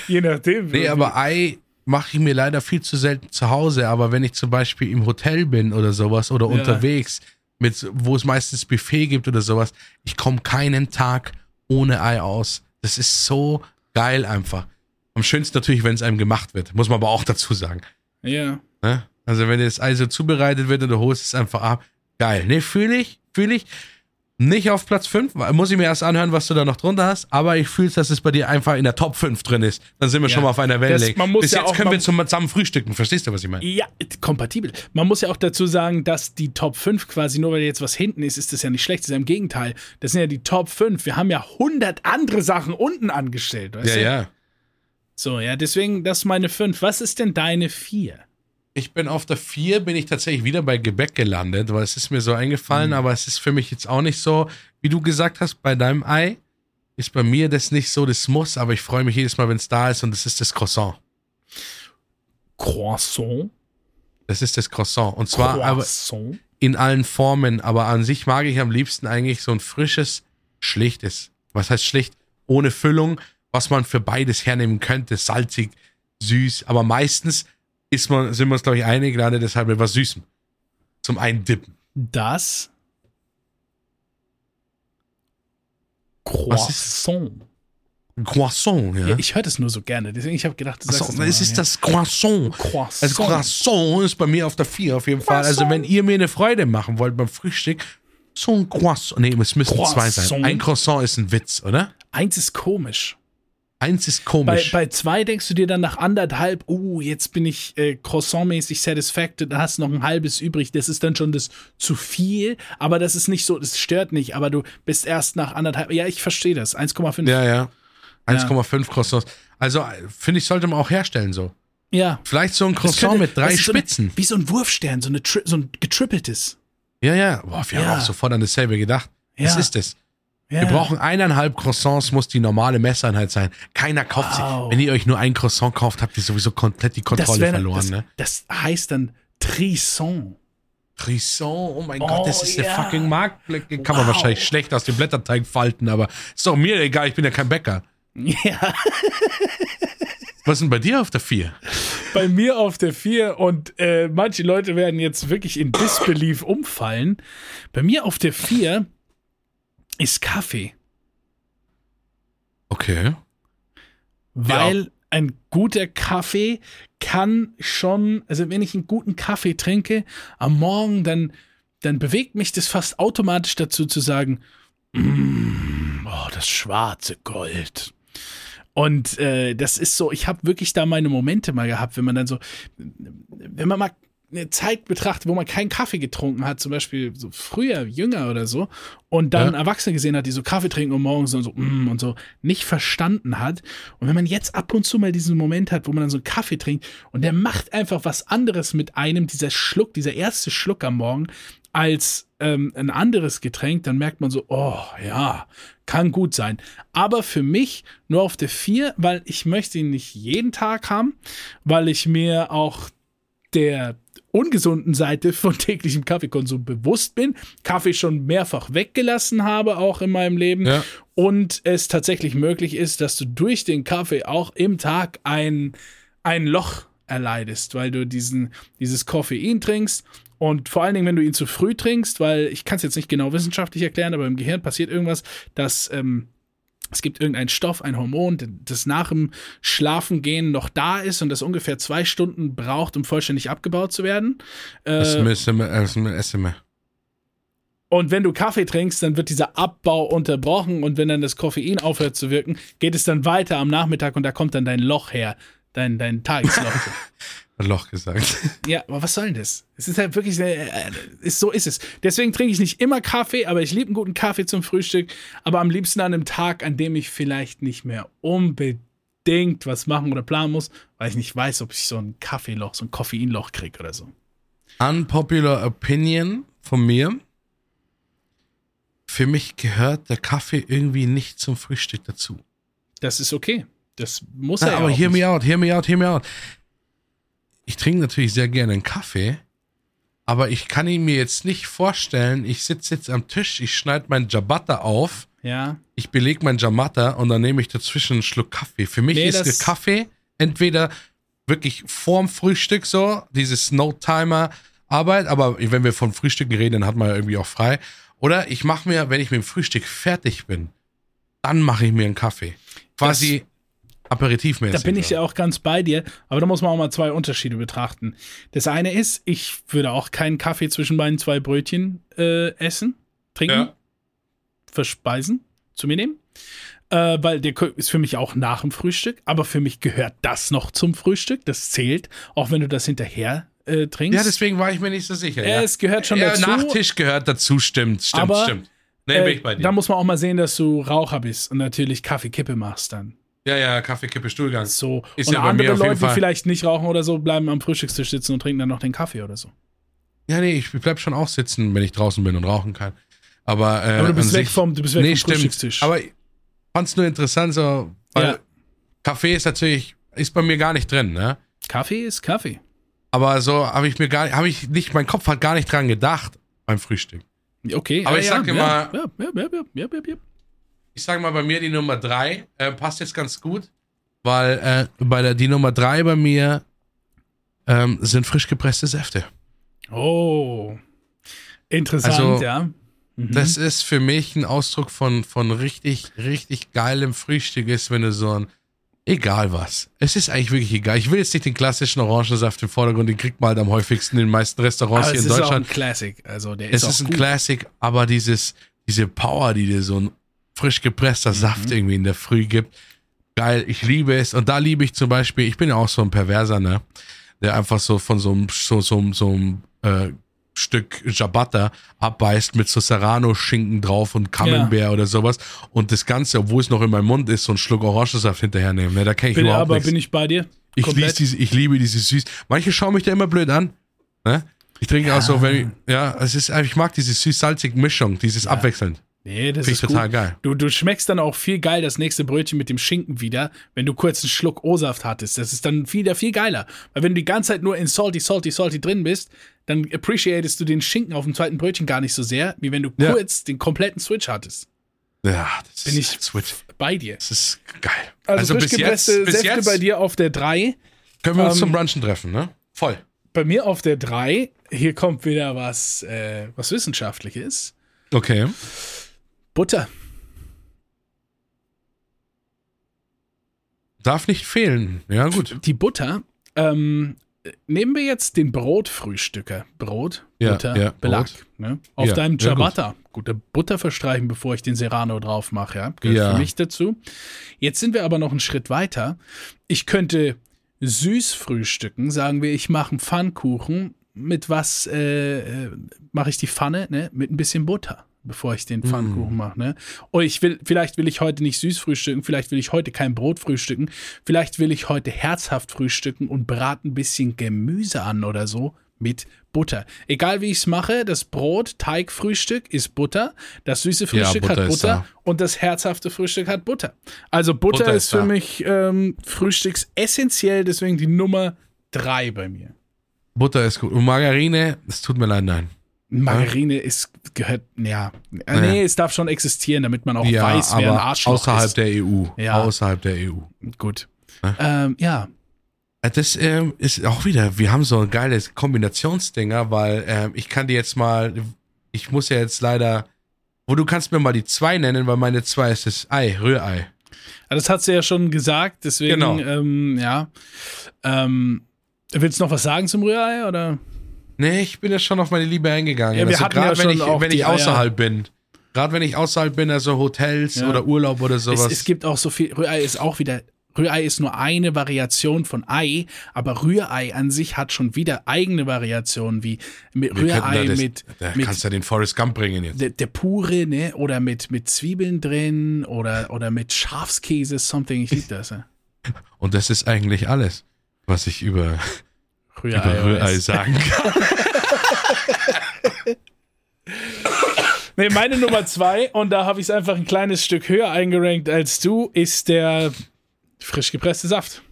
Je nachdem. Nee, aber Ei mache ich mir leider viel zu selten zu Hause. Aber wenn ich zum Beispiel im Hotel bin oder sowas oder Ja. unterwegs, mit, wo es meistens Buffet gibt oder sowas, ich komme keinen Tag ohne Ei aus. Das ist so geil einfach. Am schönsten natürlich, wenn es einem gemacht wird. Muss man aber auch dazu sagen. Ja. Ne? Also wenn das Ei so zubereitet wird und du holst es einfach ab, geil. Ne, fühle ich, fühle ich. Nicht auf Platz 5, muss ich mir erst anhören, was du da noch drunter hast, aber ich fühle, dass es bei dir einfach in der Top 5 drin ist. Dann sind wir Ja. schon mal auf einer Wellenlänge. Bis ja jetzt auch- können wir zusammen frühstücken. Verstehst du, was ich meine? Ja, kompatibel. Man muss ja auch dazu sagen, dass die Top 5 quasi, nur weil jetzt was hinten ist, ist das ja nicht schlecht. Das ist ja im Gegenteil. Das sind ja die Top 5. Wir haben ja 100 andere Sachen unten angestellt. Weißt Ja, du? ja. So, ja, deswegen, das ist meine 5. Was ist denn deine 4? Ich bin auf der 4, bin ich tatsächlich wieder bei Gebäck gelandet, weil es ist mir so eingefallen, Mhm. aber es ist für mich jetzt auch nicht so, wie du gesagt hast, bei deinem Ei ist bei mir das nicht so das Muss, aber ich freue mich jedes Mal, wenn es da ist und das ist das Croissant. Croissant? Das ist das Croissant. Und zwar aber Croissant? in allen Formen, aber an sich mag ich am liebsten eigentlich so ein frisches, schlichtes. Was heißt schlicht? Ohne Füllung, was man für beides hernehmen könnte. Salzig, süß, aber meistens ist man, sind wir uns, glaube ich, einig, gerade deshalb mit was Süßem. Zum Eindippen. Das Croissant. Croissant, ja. Ja, ich höre das nur so gerne, deswegen ich habe gedacht, das es mal, ist ja. das Croissant. Croissant. Das Croissant ist bei mir auf der 4 auf jeden Fall. Also, wenn ihr mir eine Freude machen wollt beim Frühstück, so ein Croissant. Nee, es müssen zwei sein. Croissant. Ein Croissant ist ein Witz, oder? Eins ist komisch. Eins ist Bei, komisch. bei zwei denkst du dir dann nach anderthalb, uh, jetzt bin ich äh, croissantmäßig satisfacted, dann hast du noch ein halbes übrig. Das ist dann schon das zu viel, aber das ist nicht so, das stört nicht, aber du bist erst nach anderthalb. Ja, ich verstehe das. 1,5. ja, ja. 1,5 Croissants. Also, äh, finde ich, sollte man auch herstellen so. Ja. Vielleicht so ein Das Croissant könnte- mit drei das ist so eine- Spitzen. wie so ein Wurfstern, so, eine so ein getrippeltes. ja, ja. Boah, wir Ja. haben auch sofort an dasselbe gedacht. Das Ja. ist es. Ja. Wir brauchen eineinhalb Croissants, muss die normale Messeinheit sein. Keiner kauft Wow. sie. Wenn ihr euch nur ein Croissant kauft, habt ihr sowieso komplett die Kontrolle wär- verloren, das, ne? das heißt dann Trisson. Frisson, oh mein Oh, Gott, das ist eine ja. fucking Marktblicke. Kann man Wow. wahrscheinlich schlecht aus dem Blätterteig falten, aber ist doch mir egal, ich bin ja kein Bäcker. Ja. Was ist denn bei dir auf der 4? bei mir auf der 4 und äh, manche Leute werden jetzt wirklich in Disbelief umfallen. Bei mir auf der 4 ist Kaffee, Okay. weil ein guter Kaffee kann schon, also wenn ich einen guten Kaffee trinke am Morgen, dann, dann bewegt mich das fast automatisch dazu zu sagen, mm, oh, das schwarze Gold. Und äh, das ist so, ich habe wirklich da meine Momente mal gehabt, wenn man dann so, wenn man mal eine Zeit betrachtet, wo man keinen Kaffee getrunken hat, zum Beispiel so früher, jünger oder so, und dann Ja. Erwachsene gesehen hat, die so Kaffee trinken und morgens und so, mm, und so, nicht verstanden hat. Und wenn man jetzt ab und zu mal diesen Moment hat, wo man dann so einen Kaffee trinkt und der macht einfach was anderes mit einem, dieser Schluck, dieser erste Schluck am Morgen, als ähm, ein anderes Getränk, dann merkt man so, oh ja, kann gut sein. Aber für mich nur auf der 4, weil ich möchte ihn nicht jeden Tag haben, weil ich mir auch der ungesunden Seite von täglichem Kaffeekonsum bewusst bin, Kaffee schon mehrfach weggelassen habe, auch in meinem Leben, Ja. und es tatsächlich möglich ist, dass du durch den Kaffee auch im Tag ein, ein Loch erleidest, weil du diesen, dieses Koffein trinkst und vor allen Dingen, wenn du ihn zu früh trinkst, weil ich kann es jetzt nicht genau wissenschaftlich erklären, aber im Gehirn passiert irgendwas, dass ähm, es gibt irgendeinen Stoff, ein Hormon, das nach dem Schlafengehen noch da ist und das ungefähr zwei Stunden braucht, um vollständig abgebaut zu werden. Äh, und wenn du Kaffee trinkst, dann wird dieser Abbau unterbrochen und wenn dann das Koffein aufhört zu wirken, geht es dann weiter am Nachmittag und da kommt dann dein Loch her, dein, dein Tagesloch. Loch gesagt. ja, aber was soll denn das? Es ist halt wirklich, äh, ist, so ist es. Deswegen trinke ich nicht immer Kaffee, aber ich liebe einen guten Kaffee zum Frühstück, aber am liebsten an einem Tag, an dem ich vielleicht nicht mehr unbedingt was machen oder planen muss, weil ich nicht weiß, ob ich so ein Kaffeeloch, so ein Koffeinloch kriege oder so. Unpopular Opinion von mir. Für mich gehört der Kaffee irgendwie nicht zum Frühstück dazu. Das ist okay. Das muss Na, er ja aber hear nicht. me out, hear me out, hear me out. Ich trinke natürlich sehr gerne einen Kaffee, aber ich kann ihn mir jetzt nicht vorstellen, ich sitze jetzt am Tisch, ich schneide mein Ciabatta auf, Ja, ich belege mein Ciabatta und dann nehme ich dazwischen einen Schluck Kaffee. Für mich Nee, ist Kaffee entweder wirklich vorm Frühstück so, dieses No-Timer-Arbeit, aber wenn wir von Frühstücken reden, dann hat man ja irgendwie auch frei. Oder ich mache mir, wenn ich mit dem Frühstück fertig bin, dann mache ich mir einen Kaffee. Quasi aperitivmäßig. Da bin ich ja auch ganz bei dir, aber da muss man auch mal zwei Unterschiede betrachten. Das eine ist, ich würde auch keinen Kaffee zwischen meinen zwei Brötchen äh, essen, trinken. Ja. verspeisen, zu mir nehmen. Äh, weil der ist für mich auch nach dem Frühstück, aber für mich gehört das noch zum Frühstück. Das zählt, auch wenn du das hinterher äh, trinkst. Ja, deswegen war ich mir nicht so sicher. Ja, es gehört schon ja, dazu. Nachtisch gehört dazu, stimmt, stimmt, Aber, stimmt. Nee, bin Äh, ich bei dir. da muss man auch mal sehen, dass du Raucher bist und natürlich Kaffee-Kippe machst dann. Ja, ja, Kaffee, Kippe, Stuhlgang. So. Ist und ja andere Leute, die vielleicht nicht rauchen oder so, bleiben am Frühstückstisch sitzen und trinken dann noch den Kaffee oder so. Ja, nee, ich bleib schon auch sitzen, wenn ich draußen bin und rauchen kann. Aber, äh, Aber du bist weg vom, du bist weg nee, vom stimmt. Frühstückstisch. Aber ich fand's nur interessant, so, weil Ja. Kaffee ist natürlich, ist bei mir gar nicht drin, ne? Kaffee ist Kaffee. Aber so habe ich mir gar habe ich nicht, mein Kopf hat gar nicht dran gedacht beim Frühstück. Okay. Aber ja, ich sag ja, immer- Ja, ja, ja, ja, ja, ja, ja. Ich sage mal, bei mir die Nummer drei äh, passt jetzt ganz gut, weil äh, bei der die Nummer drei bei mir ähm, sind frisch gepresste Säfte. Oh. Interessant, Also, ja. Mhm. Das ist für mich ein Ausdruck von, von richtig, richtig geilem Frühstück ist, wenn du so ein, egal was. Es ist eigentlich wirklich egal. Ich will jetzt nicht den klassischen Orangensaft im Vordergrund, den kriegt man halt am häufigsten in den meisten Restaurants Aber hier es in ist auch Deutschland. ein Classic. Also der Es ist, ist auch ein gut. Classic, aber dieses, diese Power, die dir so ein frisch gepresster Mhm. Saft irgendwie in der Früh gibt, geil, ich liebe es. Und da liebe ich zum Beispiel, ich bin ja auch so ein Perverser, ne? Der einfach so von so einem, so, so, so einem äh, Stück Ciabatta abbeißt mit so Serrano-Schinken drauf und Camembert oder sowas. Und das Ganze, obwohl es noch in meinem Mund ist, so einen Schluck Orangensaft hinterher nehmen. Ne? Da kenne ich Bin, überhaupt aber nichts. bin ich bei dir? Ich, diese, ich liebe diese süß. Manche schauen mich da immer blöd an. Ne? Ich trinke auch so, wenn ich, ja, es ist, ich mag diese süß-salzige Mischung, dieses abwechselnd. Nee, das Finde ist total gut. geil. Du, du schmeckst dann auch viel geil das nächste Brötchen mit dem Schinken wieder, wenn du kurz einen Schluck O-Saft hattest. Das ist dann wieder viel geiler. Weil wenn du die ganze Zeit nur in salty, salty, salty drin bist, dann appreciatest du den Schinken auf dem zweiten Brötchen gar nicht so sehr, wie wenn du Ja. kurz den kompletten Switch hattest. Ja, das Bin ist ich Switch. bei dir. Das ist geil. Also, frisch bis jetzt, gepresste bis Säfte jetzt bei dir auf der 3. können wir uns ähm, zum Brunchen treffen, ne? Voll. Bei mir auf der 3. Hier kommt wieder was, äh, was Wissenschaftliches. Okay. Butter. Darf nicht fehlen. Ja, gut. Die Butter, ähm, nehmen wir jetzt den Brotfrühstücker. Brot, Ja, Butter, ja, Belag. Brot. Ne? Auf Ja, deinem ja, gut. Ciabatta. Gute Butter verstreichen, bevor ich den Serrano drauf mache. Ja? Gehört für mich dazu. Jetzt sind wir aber noch einen Schritt weiter. Ich könnte süß frühstücken. Sagen wir, ich mache einen Pfannkuchen. Mit was äh, äh, mache ich die Pfanne? Ne? Mit ein bisschen Butter bevor ich den Mm. Pfannkuchen mache. Ne? Und ich will, vielleicht will ich heute nicht süß frühstücken, vielleicht will ich heute kein Brot frühstücken, vielleicht will ich heute herzhaft frühstücken und brate ein bisschen Gemüse an oder so mit Butter. Egal wie ich es mache, das Brot, Teigfrühstück ist Butter, das süße Frühstück Butter hat Butter und das herzhafte Frühstück hat Butter. Also Butter, Butter ist ist für mich ähm, frühstücksessentiell, deswegen die Nummer drei bei mir. Butter ist gut. Und Margarine, es tut mir leid, nein. Margarine ist gehört, ja. Äh, Nee, es darf schon existieren, damit man auch Ja, weiß, wer ein Arschloch außerhalb ist. der EU. Ja. Außerhalb der EU. Gut. Ne? Ähm, ja. Äh, Das ähm, ist auch wieder, wir haben so ein geiles Kombinationsdinger, weil ähm, ich kann dir jetzt mal, ich muss ja jetzt leider, wo du kannst mir mal die zwei nennen, weil meine zwei ist das Ei, Rührei. Also Das hat sie ja schon gesagt, deswegen, Genau. ähm, ja. Ähm, willst du noch was sagen zum Rührei, oder? Nee, ich bin ja schon auf meine Liebe eingegangen. Ja, wir also hatten ja gerade wenn ich, wenn ich außerhalb bin. Gerade wenn ich außerhalb bin, also Hotels Ja. oder Urlaub oder Es, sowas. es gibt auch so viel, Rührei ist auch wieder, Rührei ist nur eine Variation von Ei, aber Rührei an sich hat schon wieder eigene Variationen, wie mit Wir Rührei da das, mit, da kannst du ja den Forrest Gump bringen jetzt. der, der pure, ne? Oder mit, mit Zwiebeln drin oder, oder mit Schafskäse, something. Ich liebe das. Ja. Und das ist eigentlich alles, was ich über, Rührei. über Rührei sagen kann. Nee, meine Nummer zwei, und da habe ich es einfach ein kleines Stück höher eingerankt als du, ist der frisch gepresste Saft.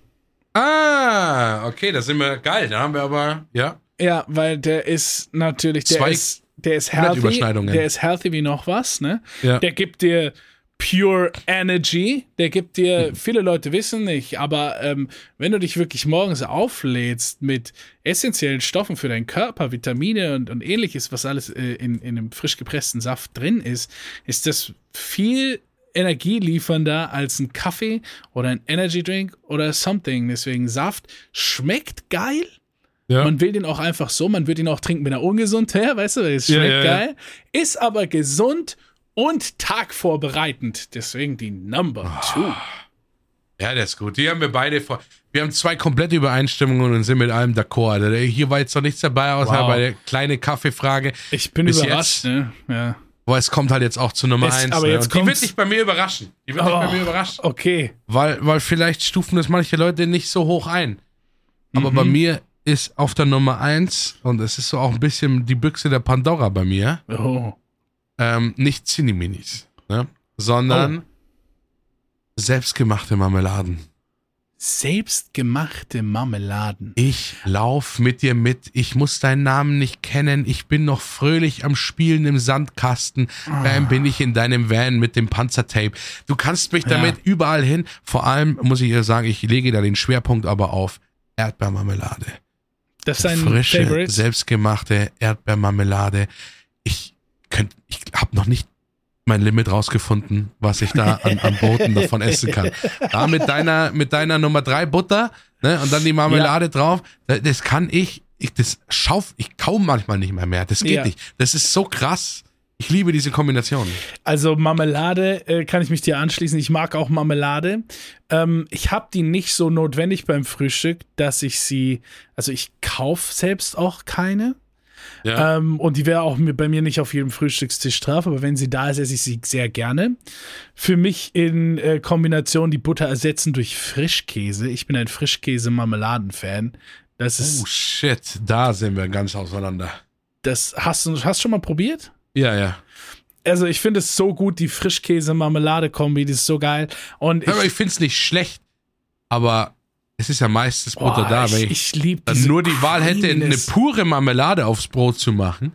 ah, okay, da sind wir geil. Da haben wir aber, ja. Ja, weil der ist natürlich, der Zwei ist, der ist healthy, der ist healthy wie noch was, ne? Ja. Der gibt dir pure Energy, der gibt dir, viele Leute wissen nicht, aber ähm, wenn du dich wirklich morgens auflädst mit essentiellen Stoffen für deinen Körper, Vitamine und, und ähnliches, was alles äh, in, in einem frisch gepressten Saft drin ist, ist das viel energieliefernder als ein Kaffee oder ein Energy Drink oder something. Deswegen Saft schmeckt geil, ja. man will den auch einfach so, man wird ihn auch trinken, wenn er ungesund wäre, weißt du, es schmeckt ja, ja. geil. Ist aber gesund und tagvorbereitend. Deswegen die Number Two. Ja, der ist gut. Die haben wir beide vor. Wir haben zwei komplette Übereinstimmungen und sind mit allem d'accord. Also hier war jetzt noch nichts dabei, außer Wow. bei der kleine Kaffeefrage. Ich bin Bis überrascht, jetzt. ne? Ja. Aber es kommt halt jetzt auch zu Nummer Es- eins. aber ne? jetzt Und die wird dich bei mir überraschen. Die wird dich bei Oh. mir überraschen. Okay. Weil, weil vielleicht stufen das manche Leute nicht so hoch ein. Aber Mhm. bei mir ist auf der Nummer eins, und es ist so auch ein bisschen die Büchse der Pandora bei mir, Oh. Ähm, nicht Cineminis, ne? sondern Oh. selbstgemachte Marmeladen. Selbstgemachte Marmeladen. Ich lauf mit dir mit. Ich muss deinen Namen nicht kennen. Ich bin noch fröhlich am Spielen im Sandkasten. Bam, bin ich in deinem Van mit dem Panzertape. Du kannst mich damit überall hin. Vor allem muss ich dir sagen, ich lege da den Schwerpunkt aber auf Erdbeermarmelade. Das ist ein Frische, Favorite. selbstgemachte Erdbeermarmelade. Ich könnt, ich habe noch nicht mein Limit rausgefunden, was ich da an, an Broten davon essen kann. Da mit deiner, mit deiner Nummer drei Butter, ne, und dann die Marmelade drauf, da- das kann ich, ich, das schauf, ich kaum manchmal nicht mehr mehr. Das geht Ja. nicht. Das ist so krass. Ich liebe diese Kombination. Also Marmelade äh, kann ich mich dir anschließen. Ich mag auch Marmelade. Ähm, ich habe die nicht so notwendig beim Frühstück, dass ich sie, also ich kaufe selbst auch keine. Ja. Ähm, und die wäre auch mir, bei mir nicht auf jedem Frühstückstisch drauf, aber wenn sie da ist, esse ich sie sehr gerne. Für mich in äh, Kombination die Butter ersetzen durch Frischkäse. Ich bin ein Frischkäse-Marmeladen-Fan. Das ist, oh shit, da sind wir ganz auseinander. das hast du hast schon mal probiert? Ja, ja. Also ich finde es so gut, die Frischkäse-Marmelade-Kombi, die ist so geil. Und aber ich, ich finde es nicht schlecht. Aber es ist ja meistens Butter Boah, da. Wenn ich, ich liebe diese nur die Wahl hätte, eine pure Marmelade aufs Brot zu machen,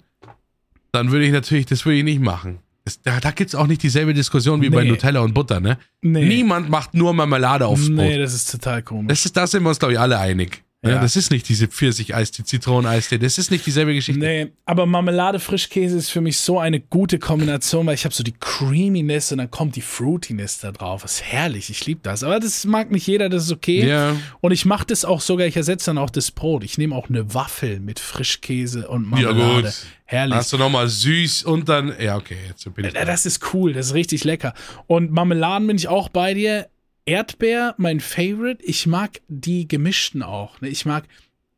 dann würde ich natürlich, das würde ich nicht machen. Das, da da gibt es auch nicht dieselbe Diskussion wie bei Nee. Nutella und Butter, ne? Nee. Niemand macht nur Marmelade aufs Nee, Brot. das ist total komisch. Das ist, da sind wir uns, glaube ich, alle einig. Ja. Das ist nicht diese Pfirsich-Eistee, Zitronen-Eistee, das ist nicht dieselbe Geschichte. Nee, aber Marmelade, Frischkäse ist für mich so eine gute Kombination, weil ich habe so die Creaminess und dann kommt die Fruitiness da drauf. Das ist herrlich, ich liebe das. Aber das mag nicht jeder, das ist okay. Ja. Und ich mache das auch sogar, ich ersetze dann auch das Brot. Ich nehme auch eine Waffel mit Frischkäse und Ja, Marmelade. gut. Herrlich. Hast du nochmal süß und dann, ja, okay, jetzt bin ich. Ja, das ist cool, das ist richtig lecker. Und Marmeladen bin ich auch bei dir. Erdbeer, mein Favorite. Ich mag die gemischten auch. ne? Ich mag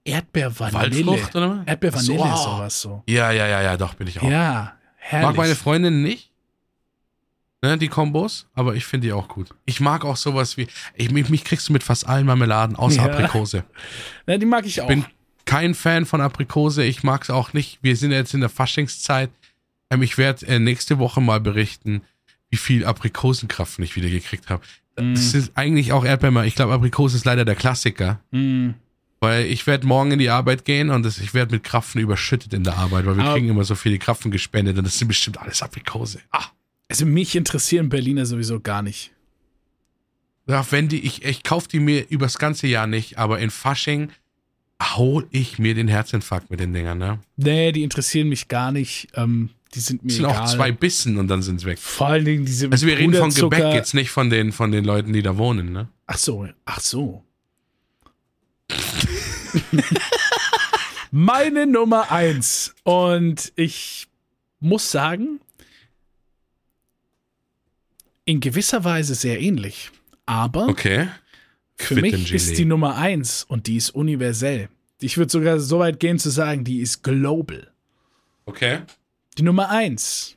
Erdbeer-Vanille. Waldfrucht, oder was? Erdbeer-Vanille so. sowas so. Ja, ja, ja, ja, doch, bin ich auch. Ja, herrlich. Mag meine Freundin nicht. Ne, die Kombos, aber ich finde die auch gut. Ich mag auch sowas wie, ich, mich, mich kriegst du mit fast allen Marmeladen, außer Ja. Aprikose. Ja, die mag ich auch. Bin kein Fan von Aprikose, ich mag es auch nicht. Wir sind jetzt in der Faschingszeit. Ähm, ich werde äh, nächste Woche mal berichten, wie viel Aprikosenkraft ich wieder gekriegt habe. Das ist eigentlich auch Erdbeer. Ich glaube, Aprikose ist leider der Klassiker. Mm. Weil ich werde morgen in die Arbeit gehen und das, ich werde mit Krapfen überschüttet in der Arbeit, weil wir Aber- kriegen immer so viele Krapfen gespendet und das sind bestimmt alles Aprikose. Ah, Also mich interessieren Berliner sowieso gar nicht. ja, wenn die, ich, ich kaufe die mir übers ganze Jahr nicht, aber in Fasching hol ich mir den Herzinfarkt mit den Dingern, ne? Nee, die interessieren mich gar nicht. Ähm, die sind mir sind egal. auch zwei Bissen und dann sind's weg. Vor allen Dingen diese Also wir reden von Gebäck jetzt nicht von den, von den Leuten, die da wohnen, ne? Ach so, ach so. Meine Nummer eins. Und ich muss sagen, in gewisser Weise sehr ähnlich. Aber Okay. für mich ist die Nummer eins und die ist universell. Ich würde sogar so weit gehen zu sagen, die ist global. Okay. Die Nummer eins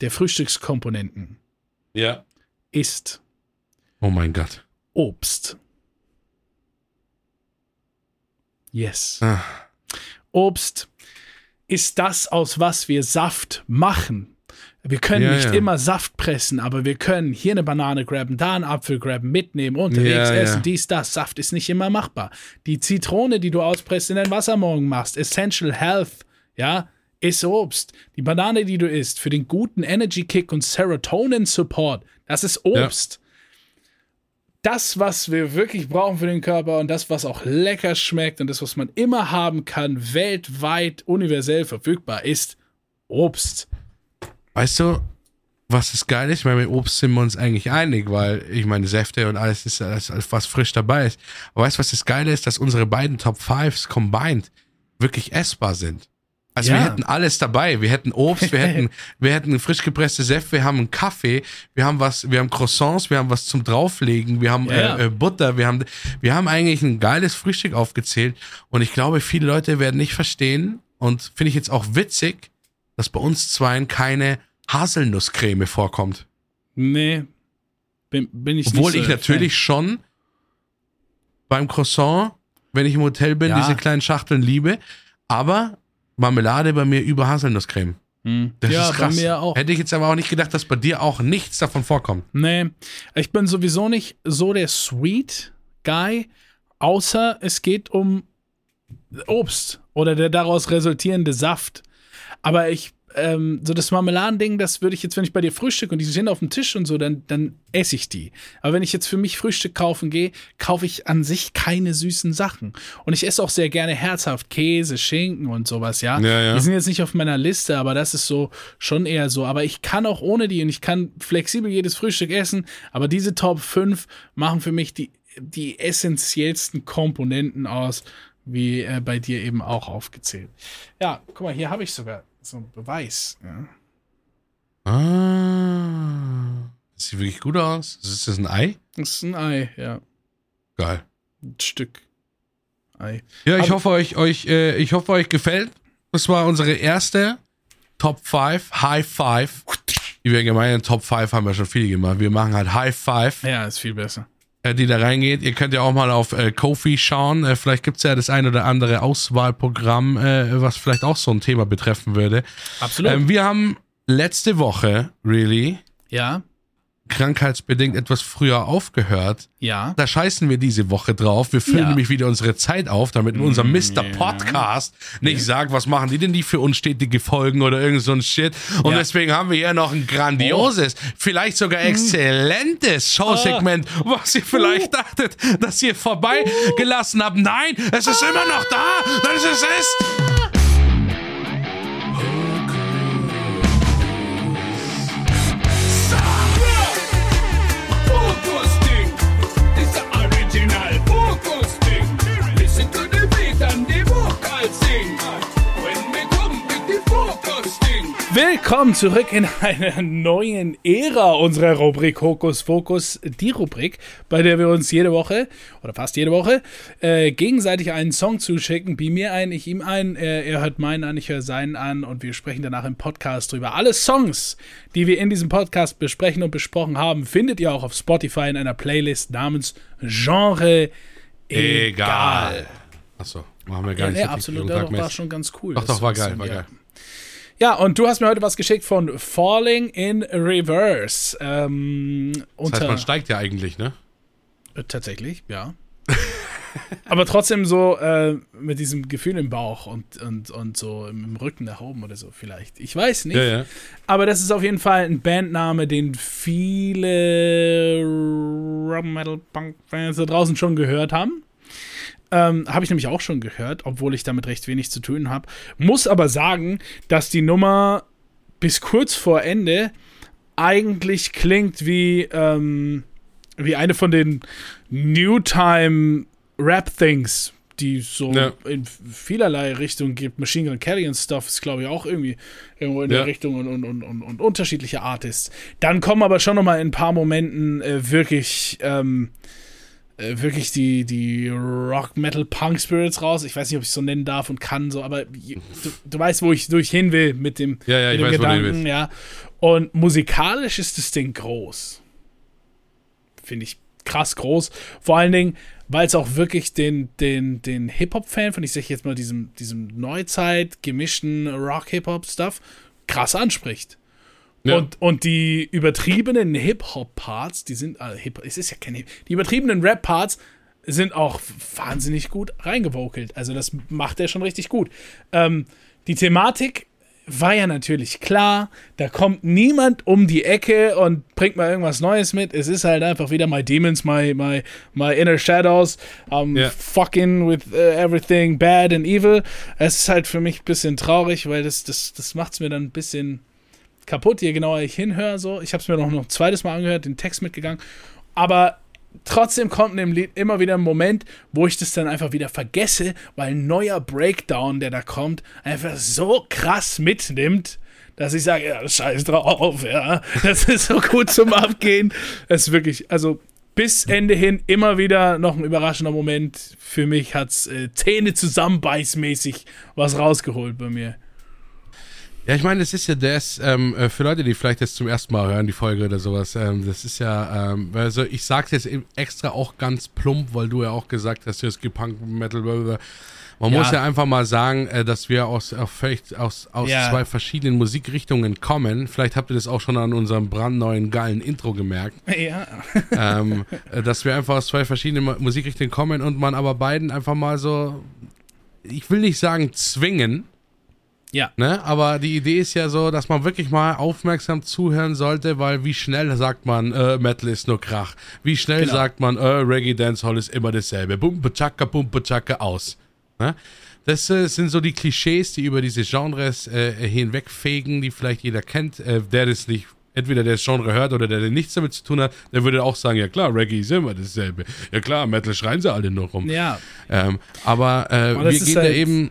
der Frühstückskomponenten Ja. ist Oh mein Gott. Obst. Yes. Ah. Obst ist das, aus was wir Saft machen. Wir können Ja, nicht ja. immer Saft pressen, aber wir können hier eine Banane graben, da einen Apfel graben, mitnehmen, unterwegs Ja, essen, dies, das. Saft ist nicht immer machbar. Die Zitrone, die du auspresst in dein Wassermorgen machst, Essential Health, ja, ist Obst. Die Banane, die du isst, für den guten Energy Kick und Serotonin Support, das ist Obst. Das, was wir wirklich brauchen für den Körper und das, was auch lecker schmeckt und das, was man immer haben kann, weltweit universell verfügbar ist, Obst. Weißt du, was das geil ist? Ich meine, mit Obst sind wir uns eigentlich einig, weil ich meine, Säfte und alles ist alles, was frisch dabei ist. Aber weißt du, was das Geile ist? Dass unsere beiden Top Fives combined wirklich essbar sind. Also Ja. wir hätten alles dabei. Wir hätten Obst, wir hätten, wir hätten frisch gepresste Säfte, wir haben einen Kaffee, wir haben was, wir haben Croissants, wir haben was zum drauflegen, wir haben Ja. äh, äh, Butter, wir haben, wir haben eigentlich ein geiles Frühstück aufgezählt. Und ich glaube, viele Leute werden nicht verstehen und finde ich jetzt auch witzig, dass bei uns zweien keine Haselnusscreme vorkommt. Nee, bin, bin ich Obwohl nicht so ich natürlich schon beim Croissant, wenn ich im Hotel bin, Ja. diese kleinen Schachteln liebe, aber Marmelade bei mir über Haselnusscreme. Hm. Das ja, ist krass. bei mir auch. Hätte ich jetzt aber auch nicht gedacht, dass bei dir auch nichts davon vorkommt. Nee, ich bin sowieso nicht so der Sweet Guy, außer es geht um Obst oder der daraus resultierende Saft. Aber ich, ähm, so das Marmeladending, das würde ich jetzt, wenn ich bei dir frühstück und die sind auf dem Tisch und so, dann, dann esse ich die. Aber wenn ich jetzt für mich Frühstück kaufen gehe, kaufe ich an sich keine süßen Sachen. Und ich esse auch sehr gerne herzhaft Käse, Schinken und sowas, ja. Ja, ja. Die sind jetzt nicht auf meiner Liste, aber das ist so schon eher so. Aber ich kann auch ohne die und ich kann flexibel jedes Frühstück essen. Aber diese Top 5 machen für mich die, die essentiellsten Komponenten aus, wie äh, bei dir eben auch aufgezählt. Ja, guck mal, hier habe ich sogar so einen Beweis. Ja. Ah. Das sieht wirklich gut aus. Ist das ein Ei? Das ist ein Ei, ja. Geil. Ein Stück Ei. Ja, ich Aber- hoffe euch, euch, äh, ich hoffe euch gefällt. Das war unsere erste Top 5, High Five. Die wir gemeinen Top 5 haben wir schon viel gemacht. Wir machen halt High Five. Ja, ist viel besser. Äh, die da reingeht. Ihr könnt ja auch mal auf äh, Kofi schauen. Äh, vielleicht gibt's ja das ein oder andere Auswahlprogramm, äh, was vielleicht auch so ein Thema betreffen würde. Absolut. Ähm, wir haben letzte Woche, really, ja, krankheitsbedingt etwas früher aufgehört. ja. Da scheißen wir diese Woche drauf. Wir füllen Ja. nämlich wieder unsere Zeit auf, damit unser Mr. ja. Podcast nicht sagt, was machen die denn die für unstetige Folgen oder irgend so ein Shit. Und Ja. deswegen haben wir hier noch ein grandioses, vielleicht sogar exzellentes Showsegment, was ihr vielleicht dachtet, dass ihr vorbeigelassen habt. Nein, es ist immer noch da. Das ist es. Willkommen zurück in einer neuen Ära unserer Rubrik Hokus Fokus, die Rubrik, bei der wir uns jede Woche oder fast jede Woche äh, gegenseitig einen Song zuschicken. Bi mir ein, ich ihm ein, äh, er hört meinen an, ich höre seinen an und wir sprechen danach im Podcast drüber. Alle Songs, die wir in diesem Podcast besprechen und besprochen haben, findet ihr auch auf Spotify in einer Playlist namens Genre Egal. Achso, machen wir gar Ja, nicht. nee, so viel absolut, ja, doch, war schon ganz cool. Das doch, war geil, war ja. geil. Ja, und du hast mir heute was geschickt von Falling in Reverse. Ähm, Das heißt, man steigt ja eigentlich, ne? Äh, Tatsächlich, ja. Aber trotzdem so äh, mit diesem Gefühl im Bauch und, und, und so im, Rücken nach oben oder so vielleicht. Ich weiß nicht. Ja, ja. Aber das ist auf jeden Fall ein Bandname, den viele Rock Metal Punk Fans da draußen schon gehört haben. Ähm, habe ich nämlich auch schon gehört, obwohl ich damit recht wenig zu tun habe. Muss aber sagen, dass die Nummer bis kurz vor Ende eigentlich klingt wie, ähm, wie eine von den New Time Rap Things, die so Ja. in vielerlei Richtungen gibt. Machine Gun Kelly und Stuff ist, glaube ich, auch irgendwie irgendwo in Ja. der Richtung und, und, und, und, und unterschiedliche Artists. Dann kommen aber schon noch mal in ein paar Momenten äh, wirklich ähm, äh, wirklich die, die Rock, Metal, Punk Spirits raus. Ich weiß nicht, ob ich es so nennen darf und kann, so, aber du, du weißt, wo ich, wo ich hin will mit dem, Ja, ja, mit ich dem weiß, Gedanken, ja. Und musikalisch ist das Ding groß. Finde ich krass groß. Vor allen Dingen, weil es auch wirklich den, den, den Hip-Hop-Fan, von ich sage jetzt mal diesem, diesem Neuzeit gemischten Rock-Hip-Hop-Stuff, krass anspricht. Ja. Und, und die übertriebenen Hip-Hop-Parts, die sind, also Hip es ist ja kein Hip, die übertriebenen Rap-Parts sind auch wahnsinnig gut reingevokelt. Also das macht er schon richtig gut. Ähm, die Thematik war ja natürlich klar, da kommt niemand um die Ecke und bringt mal irgendwas Neues mit. Es ist halt einfach wieder my demons, my, my, my inner shadows, um, Ja. fucking with uh, everything bad and evil. Es ist halt für mich ein bisschen traurig, weil das, das, das macht es mir dann ein bisschen kaputt, je genauer ich hinhöre. So. Ich habe es mir noch, noch ein zweites Mal angehört, den Text mitgegangen. Aber trotzdem kommt in dem Lied immer wieder ein Moment, wo ich das dann einfach wieder vergesse, weil ein neuer Breakdown, der da kommt, einfach so krass mitnimmt, dass ich sage, ja, scheiß drauf, ja. Das ist so gut zum Abgehen. Das ist wirklich, also bis Ende hin immer wieder noch ein überraschender Moment. Für mich hat's äh, Zähne zusammenbeißmäßig was rausgeholt bei mir. Ja, ich meine, das ist ja das, ähm, äh, für Leute, die vielleicht jetzt zum ersten Mal hören, die Folge oder sowas, ähm, das ist ja, ähm, also ich sag's jetzt extra auch ganz plump, weil du ja auch gesagt hast, es gibt Punk, Metal, blablabla. Man Ja. muss ja einfach mal sagen, äh, dass wir aus, vielleicht aus, aus Ja. zwei verschiedenen Musikrichtungen kommen. Vielleicht habt ihr das auch schon an unserem brandneuen, geilen Intro gemerkt. Ja. ähm, äh, dass wir einfach aus zwei verschiedenen Mu- Musikrichtungen kommen und man aber beiden einfach mal so, ich will nicht sagen zwingen, Ja. ne? aber die Idee ist ja so, dass man wirklich mal aufmerksam zuhören sollte, weil wie schnell sagt man, äh, Metal ist nur Krach. Wie schnell Genau. sagt man, äh, Reggae Dancehall ist immer dasselbe. Bumpe Chaka, Bumpe Chaka, aus. Ne? Das äh, sind so die Klischees, die über diese Genres äh, hinwegfegen, die vielleicht jeder kennt, äh, der das nicht, entweder der das Genre hört oder der, der nichts damit zu tun hat, der würde auch sagen, ja klar, Reggae ist immer dasselbe. Ja klar, Metal schreien sie alle nur rum. Ja. Ähm, aber äh, Aber wir gehen da halt- eben,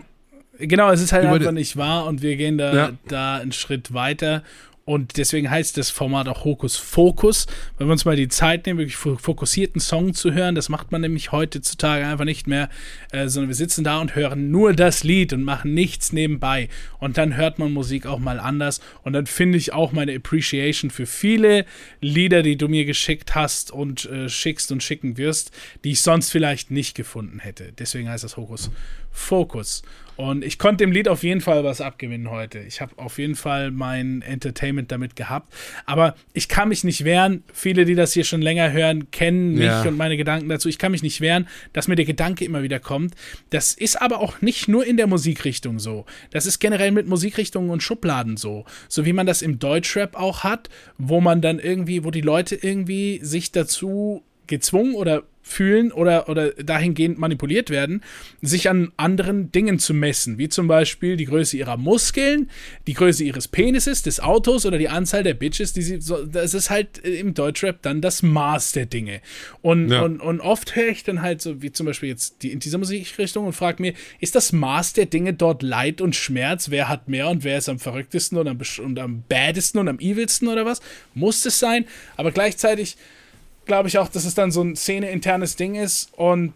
Genau, es ist halt einfach nicht wahr und wir gehen da, Ja. da einen Schritt weiter. Und deswegen heißt das Format auch Hokus Fokus, wenn wir uns mal die Zeit nehmen, wirklich fo- fokussierten Song zu hören. Das macht man nämlich heutzutage einfach nicht mehr, äh, sondern wir sitzen da und hören nur das Lied und machen nichts nebenbei. Und dann hört man Musik auch mal anders. Und dann finde ich auch meine Appreciation für viele Lieder, die du mir geschickt hast und äh, schickst und schicken wirst, die ich sonst vielleicht nicht gefunden hätte. Deswegen heißt das Hokus Fokus. Und ich konnte dem Lied auf jeden Fall was abgewinnen heute. Ich habe auf jeden Fall mein Entertainment damit gehabt. Aber ich kann mich nicht wehren. Viele, die das hier schon länger hören, kennen mich Ja. und meine Gedanken dazu. Ich kann mich nicht wehren, dass mir der Gedanke immer wieder kommt. Das ist aber auch nicht nur in der Musikrichtung so. Das ist generell mit Musikrichtungen und Schubladen so. So wie man das im Deutschrap auch hat, wo man dann irgendwie, wo die Leute irgendwie sich dazu gezwungen oder fühlen oder, oder dahingehend manipuliert werden, sich an anderen Dingen zu messen, wie zum Beispiel die Größe ihrer Muskeln, die Größe ihres Penises, des Autos oder die Anzahl der Bitches, die sie so, das ist halt äh, im Deutschrap dann das Maß der Dinge. Und, Ja. und, und oft höre ich dann halt so, wie zum Beispiel jetzt die, in dieser Musikrichtung und frage mir, ist das Maß der Dinge dort Leid und Schmerz? Wer hat mehr und wer ist am verrücktesten und am, und am badesten und am evilsten oder was? Muss es sein? Aber gleichzeitig glaube ich auch, dass es dann so ein Szene-internes Ding ist und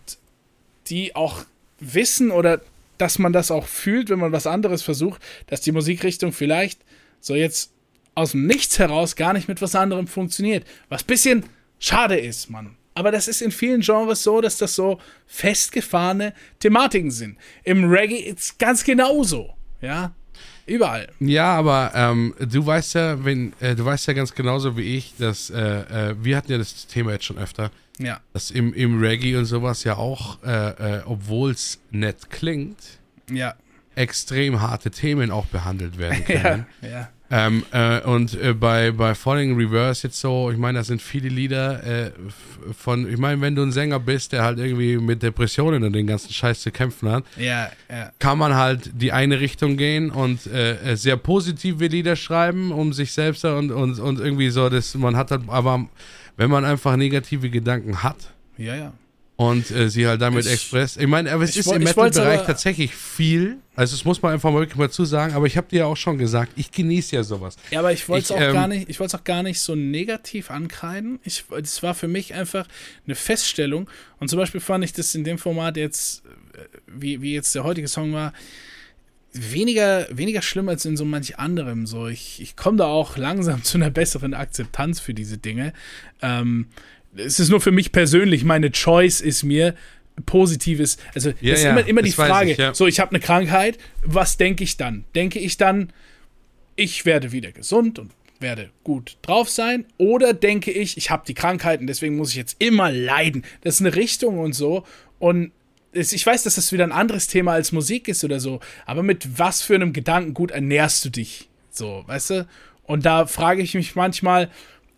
die auch wissen oder dass man das auch fühlt, wenn man was anderes versucht, dass die Musikrichtung vielleicht so jetzt aus dem Nichts heraus gar nicht mit was anderem funktioniert. Was bisschen schade ist, Mann. Aber das ist in vielen Genres so, dass das so festgefahrene Thematiken sind. Im Reggae ist ganz genauso. Ja, überall. Ja, aber ähm, du weißt ja, wenn äh, du weißt ja ganz genauso wie ich, dass äh, äh, wir hatten ja das Thema jetzt schon öfter, Ja, dass im, im Reggae und sowas ja auch, äh, äh, obwohl es nett klingt, ja, extrem harte Themen auch behandelt werden ja, können. ja. Ähm, äh, und äh, bei, bei Falling in Reverse jetzt so, ich meine, da sind viele Lieder äh, von, ich meine, wenn du ein Sänger bist, der halt irgendwie mit Depressionen und den ganzen Scheiß zu kämpfen hat, Ja, ja. kann man halt die eine Richtung gehen und äh, sehr positive Lieder schreiben, um sich selbst und, und, und irgendwie so, das, man hat halt, aber wenn man einfach negative Gedanken hat Ja, ja. Und äh, sie halt damit Ich- express, ich meine, aber es ist im Metal-Bereich tatsächlich viel, also das muss man einfach mal wirklich mal zusagen, aber ich habe dir ja auch schon gesagt, ich genieße ja sowas. Ja, aber ich wollte es auch ähm, gar nicht, ich wollte auch gar nicht so negativ ankreiden. Ich, es war für mich einfach eine Feststellung. Und zum Beispiel fand ich das in dem Format jetzt, äh, wie, wie jetzt der heutige Song war, weniger, weniger schlimm als in so manch anderem. So, ich, ich komme da auch langsam zu einer besseren Akzeptanz für diese Dinge. Ähm, es ist nur für mich persönlich, meine Choice ist mir positives, also Ja, das ist immer, immer die Frage, ich, ja. so ich habe eine Krankheit, was denke ich dann? Denke ich dann, ich werde wieder gesund und werde gut drauf sein? Oder denke ich, ich habe die Krankheiten, deswegen muss ich jetzt immer leiden? Das ist eine Richtung und so. Und ich weiß, dass das wieder ein anderes Thema als Musik ist oder so. Aber mit was für einem Gedankengut ernährst du dich? So, weißt du? Und da frage ich mich manchmal,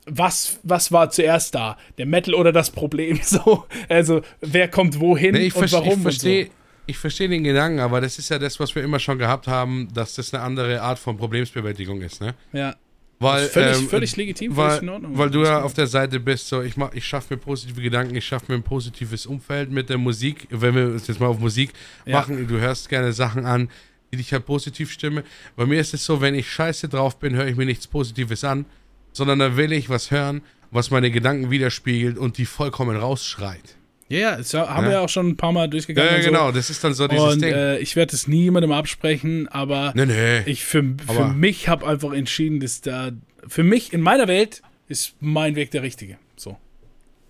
was, was war zuerst da? Der Metal oder das Problem? So, also wer kommt wohin Nee, ich, und warum? ich verstehe so. ich verstehe den Gedanken, aber das ist ja das, was wir immer schon gehabt haben, dass das eine andere Art von Problemsbewältigung ist, ne? Ja, Weil, Völlig, ähm, völlig legitim, weil, völlig in Ordnung. weil du ja auf der Seite bist, so ich mach, ich schaffe mir positive Gedanken, ich schaffe mir ein positives Umfeld mit der Musik. Wenn wir uns jetzt mal auf Musik Ja. machen, du hörst gerne Sachen an, die dich halt positiv stimmen. Bei mir ist es so, wenn ich scheiße drauf bin, höre ich mir nichts Positives an, sondern dann will ich was hören, was meine Gedanken widerspiegelt und die vollkommen rausschreit. Ja, ja, das haben Ja. wir ja auch schon ein paar Mal Ja, durchgegangen. ja so. genau, das ist dann so dieses Und Ding. äh, ich werde es niemandem absprechen, aber nee, nee. ich für, für Aber- mich habe einfach entschieden, dass da für mich in meiner Welt ist mein Weg der richtige. So.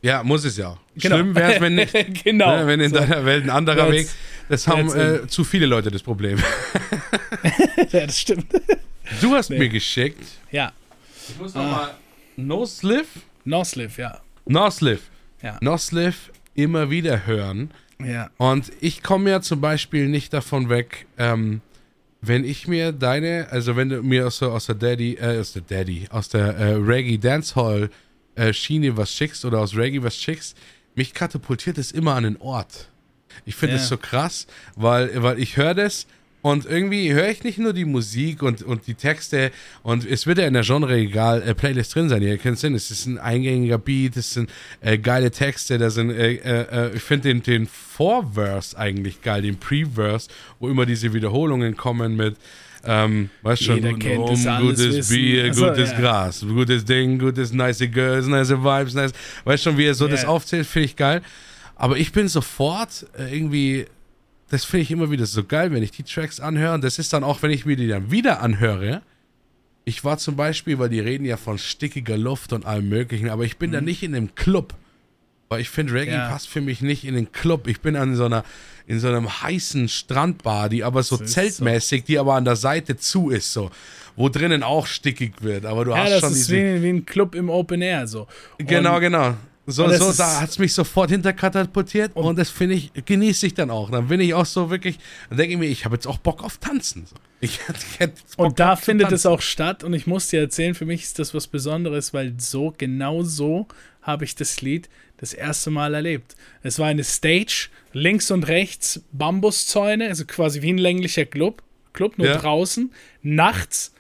ja, muss es ja. Genau. Schlimm wäre es, wenn nicht. genau. ne, wenn in so. deiner Welt ein anderer Weg. Das haben äh, zu viele Leute das Problem. ja, das stimmt. Du hast Nee. mir geschickt. ja. Ich muss noch mal. No Sliff? Nosliv, ja. No Sliff. Ja. No Sliff immer wieder hören. Ja. Und ich komme ja zum Beispiel nicht davon weg, ähm, wenn ich mir deine, also wenn du mir aus der, aus der Daddy, äh, aus der Daddy, aus der äh, Reggae Dancehall äh, Schiene was schickst oder aus Reggae was schickst, mich katapultiert es immer an den Ort. Ich finde Ja. es so krass, weil, weil ich höre das und irgendwie höre ich nicht nur die Musik und, und die Texte und es wird ja in der Genre egal äh, Playlist drin sein. Ihr kennt es hin, es ist ein eingängiger Beat, es sind äh, geile Texte, da sind, äh, äh, äh, ich finde den, den Vorverse eigentlich geil, den Pre-Verse, wo immer diese Wiederholungen kommen mit ähm, weißt schon, um gutes. Bier, gutes ja. Gras, gutes Ding, gutes nice Girls, nice Vibes, nice. Weißt schon, wie er so Ja. das aufzählt, finde ich geil. Aber ich bin sofort äh, irgendwie, das finde ich immer wieder so geil, wenn ich die Tracks anhöre. Und das ist dann auch, wenn ich mir die dann wieder anhöre. Ich war zum Beispiel, weil die reden ja von stickiger Luft und allem Möglichen, aber ich bin da nicht in einem Club. Weil ich finde, Reggae Mhm. Ja. passt für mich nicht in den Club. Ich bin an so einer, in so einem heißen Strandbar, die aber so Das ist zeltmäßig, die aber an der Seite zu ist, so. Wo drinnen auch stickig wird. Aber du Ja, hast das schon ist diese. wie, wie ein Club im Open Air. So. Genau, Und- genau. So, und so da hat es mich sofort hinterkatapultiert und, das finde ich, genieße ich dann auch. Dann bin ich auch so wirklich, dann denke ich mir, ich habe jetzt auch Bock auf Tanzen. Ich, ich Und da findet es auch statt und ich muss dir erzählen, für mich ist das was Besonderes, weil so, genau so habe ich das Lied das erste Mal erlebt. Es war eine Stage, links und rechts Bambuszäune, also quasi wie ein länglicher Club, Club nur Ja. draußen, nachts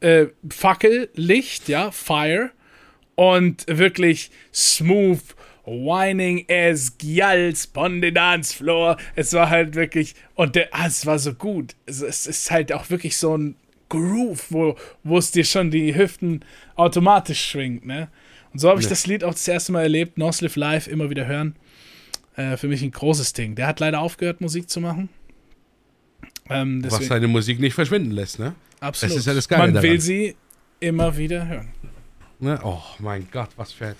äh, Fackellicht, ja, Fire und wirklich smooth whining as Gjalls on the dance floor. Es war halt wirklich, und der, ah, es war so gut. Es, es ist halt auch wirklich so ein Groove, wo, wo es dir schon die Hüften automatisch schwingt, ne? Und so habe ich Ja. das Lied auch das erste Mal erlebt, Nosliv Live, immer wieder hören. Äh, für mich ein großes Ding. Der hat leider aufgehört, Musik zu machen. Ähm, Was seine Musik nicht verschwinden lässt, ne? absolut. das ist ja das Geile Man daran. will sie immer wieder hören. Ne? Oh mein Gott, was für ein.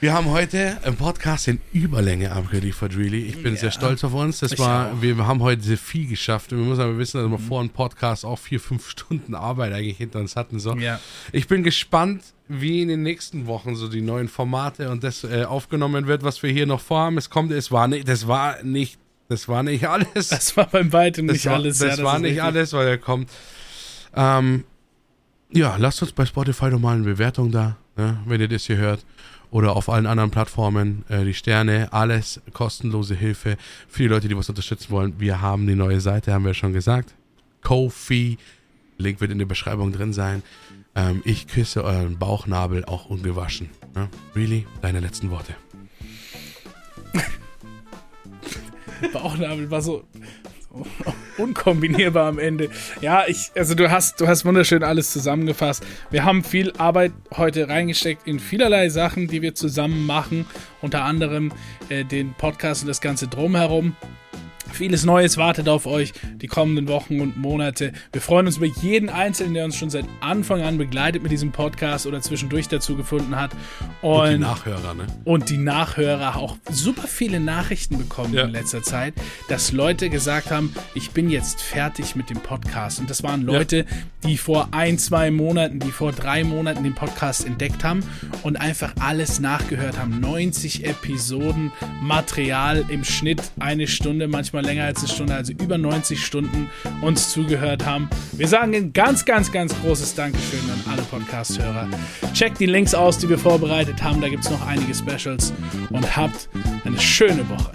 Wir haben heute im Podcast in Überlänge abgeliefert, really. Ich bin Ja. sehr stolz auf uns. Das Ich war, auch. wir haben heute sehr viel geschafft. Wir müssen aber wissen, dass wir vor dem Podcast auch vier, fünf Stunden Arbeit eigentlich hinter uns hatten. So. Ja. Ich bin gespannt, wie in den nächsten Wochen so die neuen Formate und das äh, aufgenommen wird, was wir hier noch vorhaben. Es kommt, es war nicht, das war nicht, das war nicht alles. Das war beim Weitem Das nicht war, alles. Das ja, war ist nicht richtig. alles, weil er kommt. Ähm, ja, lasst uns bei Spotify nochmal eine Bewertung da, ne, wenn ihr das hier hört. Oder auf allen anderen Plattformen. Äh, die Sterne, alles kostenlose Hilfe für die Leute, die was unterstützen wollen. Wir haben die neue Seite, haben wir schon gesagt. Kofi. Link wird in der Beschreibung drin sein. Ähm, ich küsse euren Bauchnabel auch ungewaschen. Ne? Really? Deine letzten Worte. Bauchnabel war so unkombinierbar am Ende. Ja, ich, also du hast, du hast wunderschön alles zusammengefasst. Wir haben viel Arbeit heute reingesteckt in vielerlei Sachen, die wir zusammen machen. Unter anderem äh, den Podcast und das Ganze drumherum. Vieles Neues wartet auf euch die kommenden Wochen und Monate. Wir freuen uns über jeden Einzelnen, der uns schon seit Anfang an begleitet mit diesem Podcast oder zwischendurch dazu gefunden hat. Und die Und Nachhörer, ne? und die Nachhörer auch super viele Nachrichten bekommen Ja. in letzter Zeit, dass Leute gesagt haben, ich bin jetzt fertig mit dem Podcast. Und das waren Leute, die vor ein, zwei Monaten, die vor drei Monaten den Podcast entdeckt haben und einfach alles nachgehört haben. 90 Episoden Material im Schnitt eine Stunde, manchmal länger als eine Stunde, also über 90 Stunden uns zugehört haben. Wir sagen ein ganz, ganz, ganz großes Dankeschön an alle Podcast-Hörer. Checkt die Links aus, die wir vorbereitet haben. Da gibt es noch einige Specials und habt eine schöne Woche.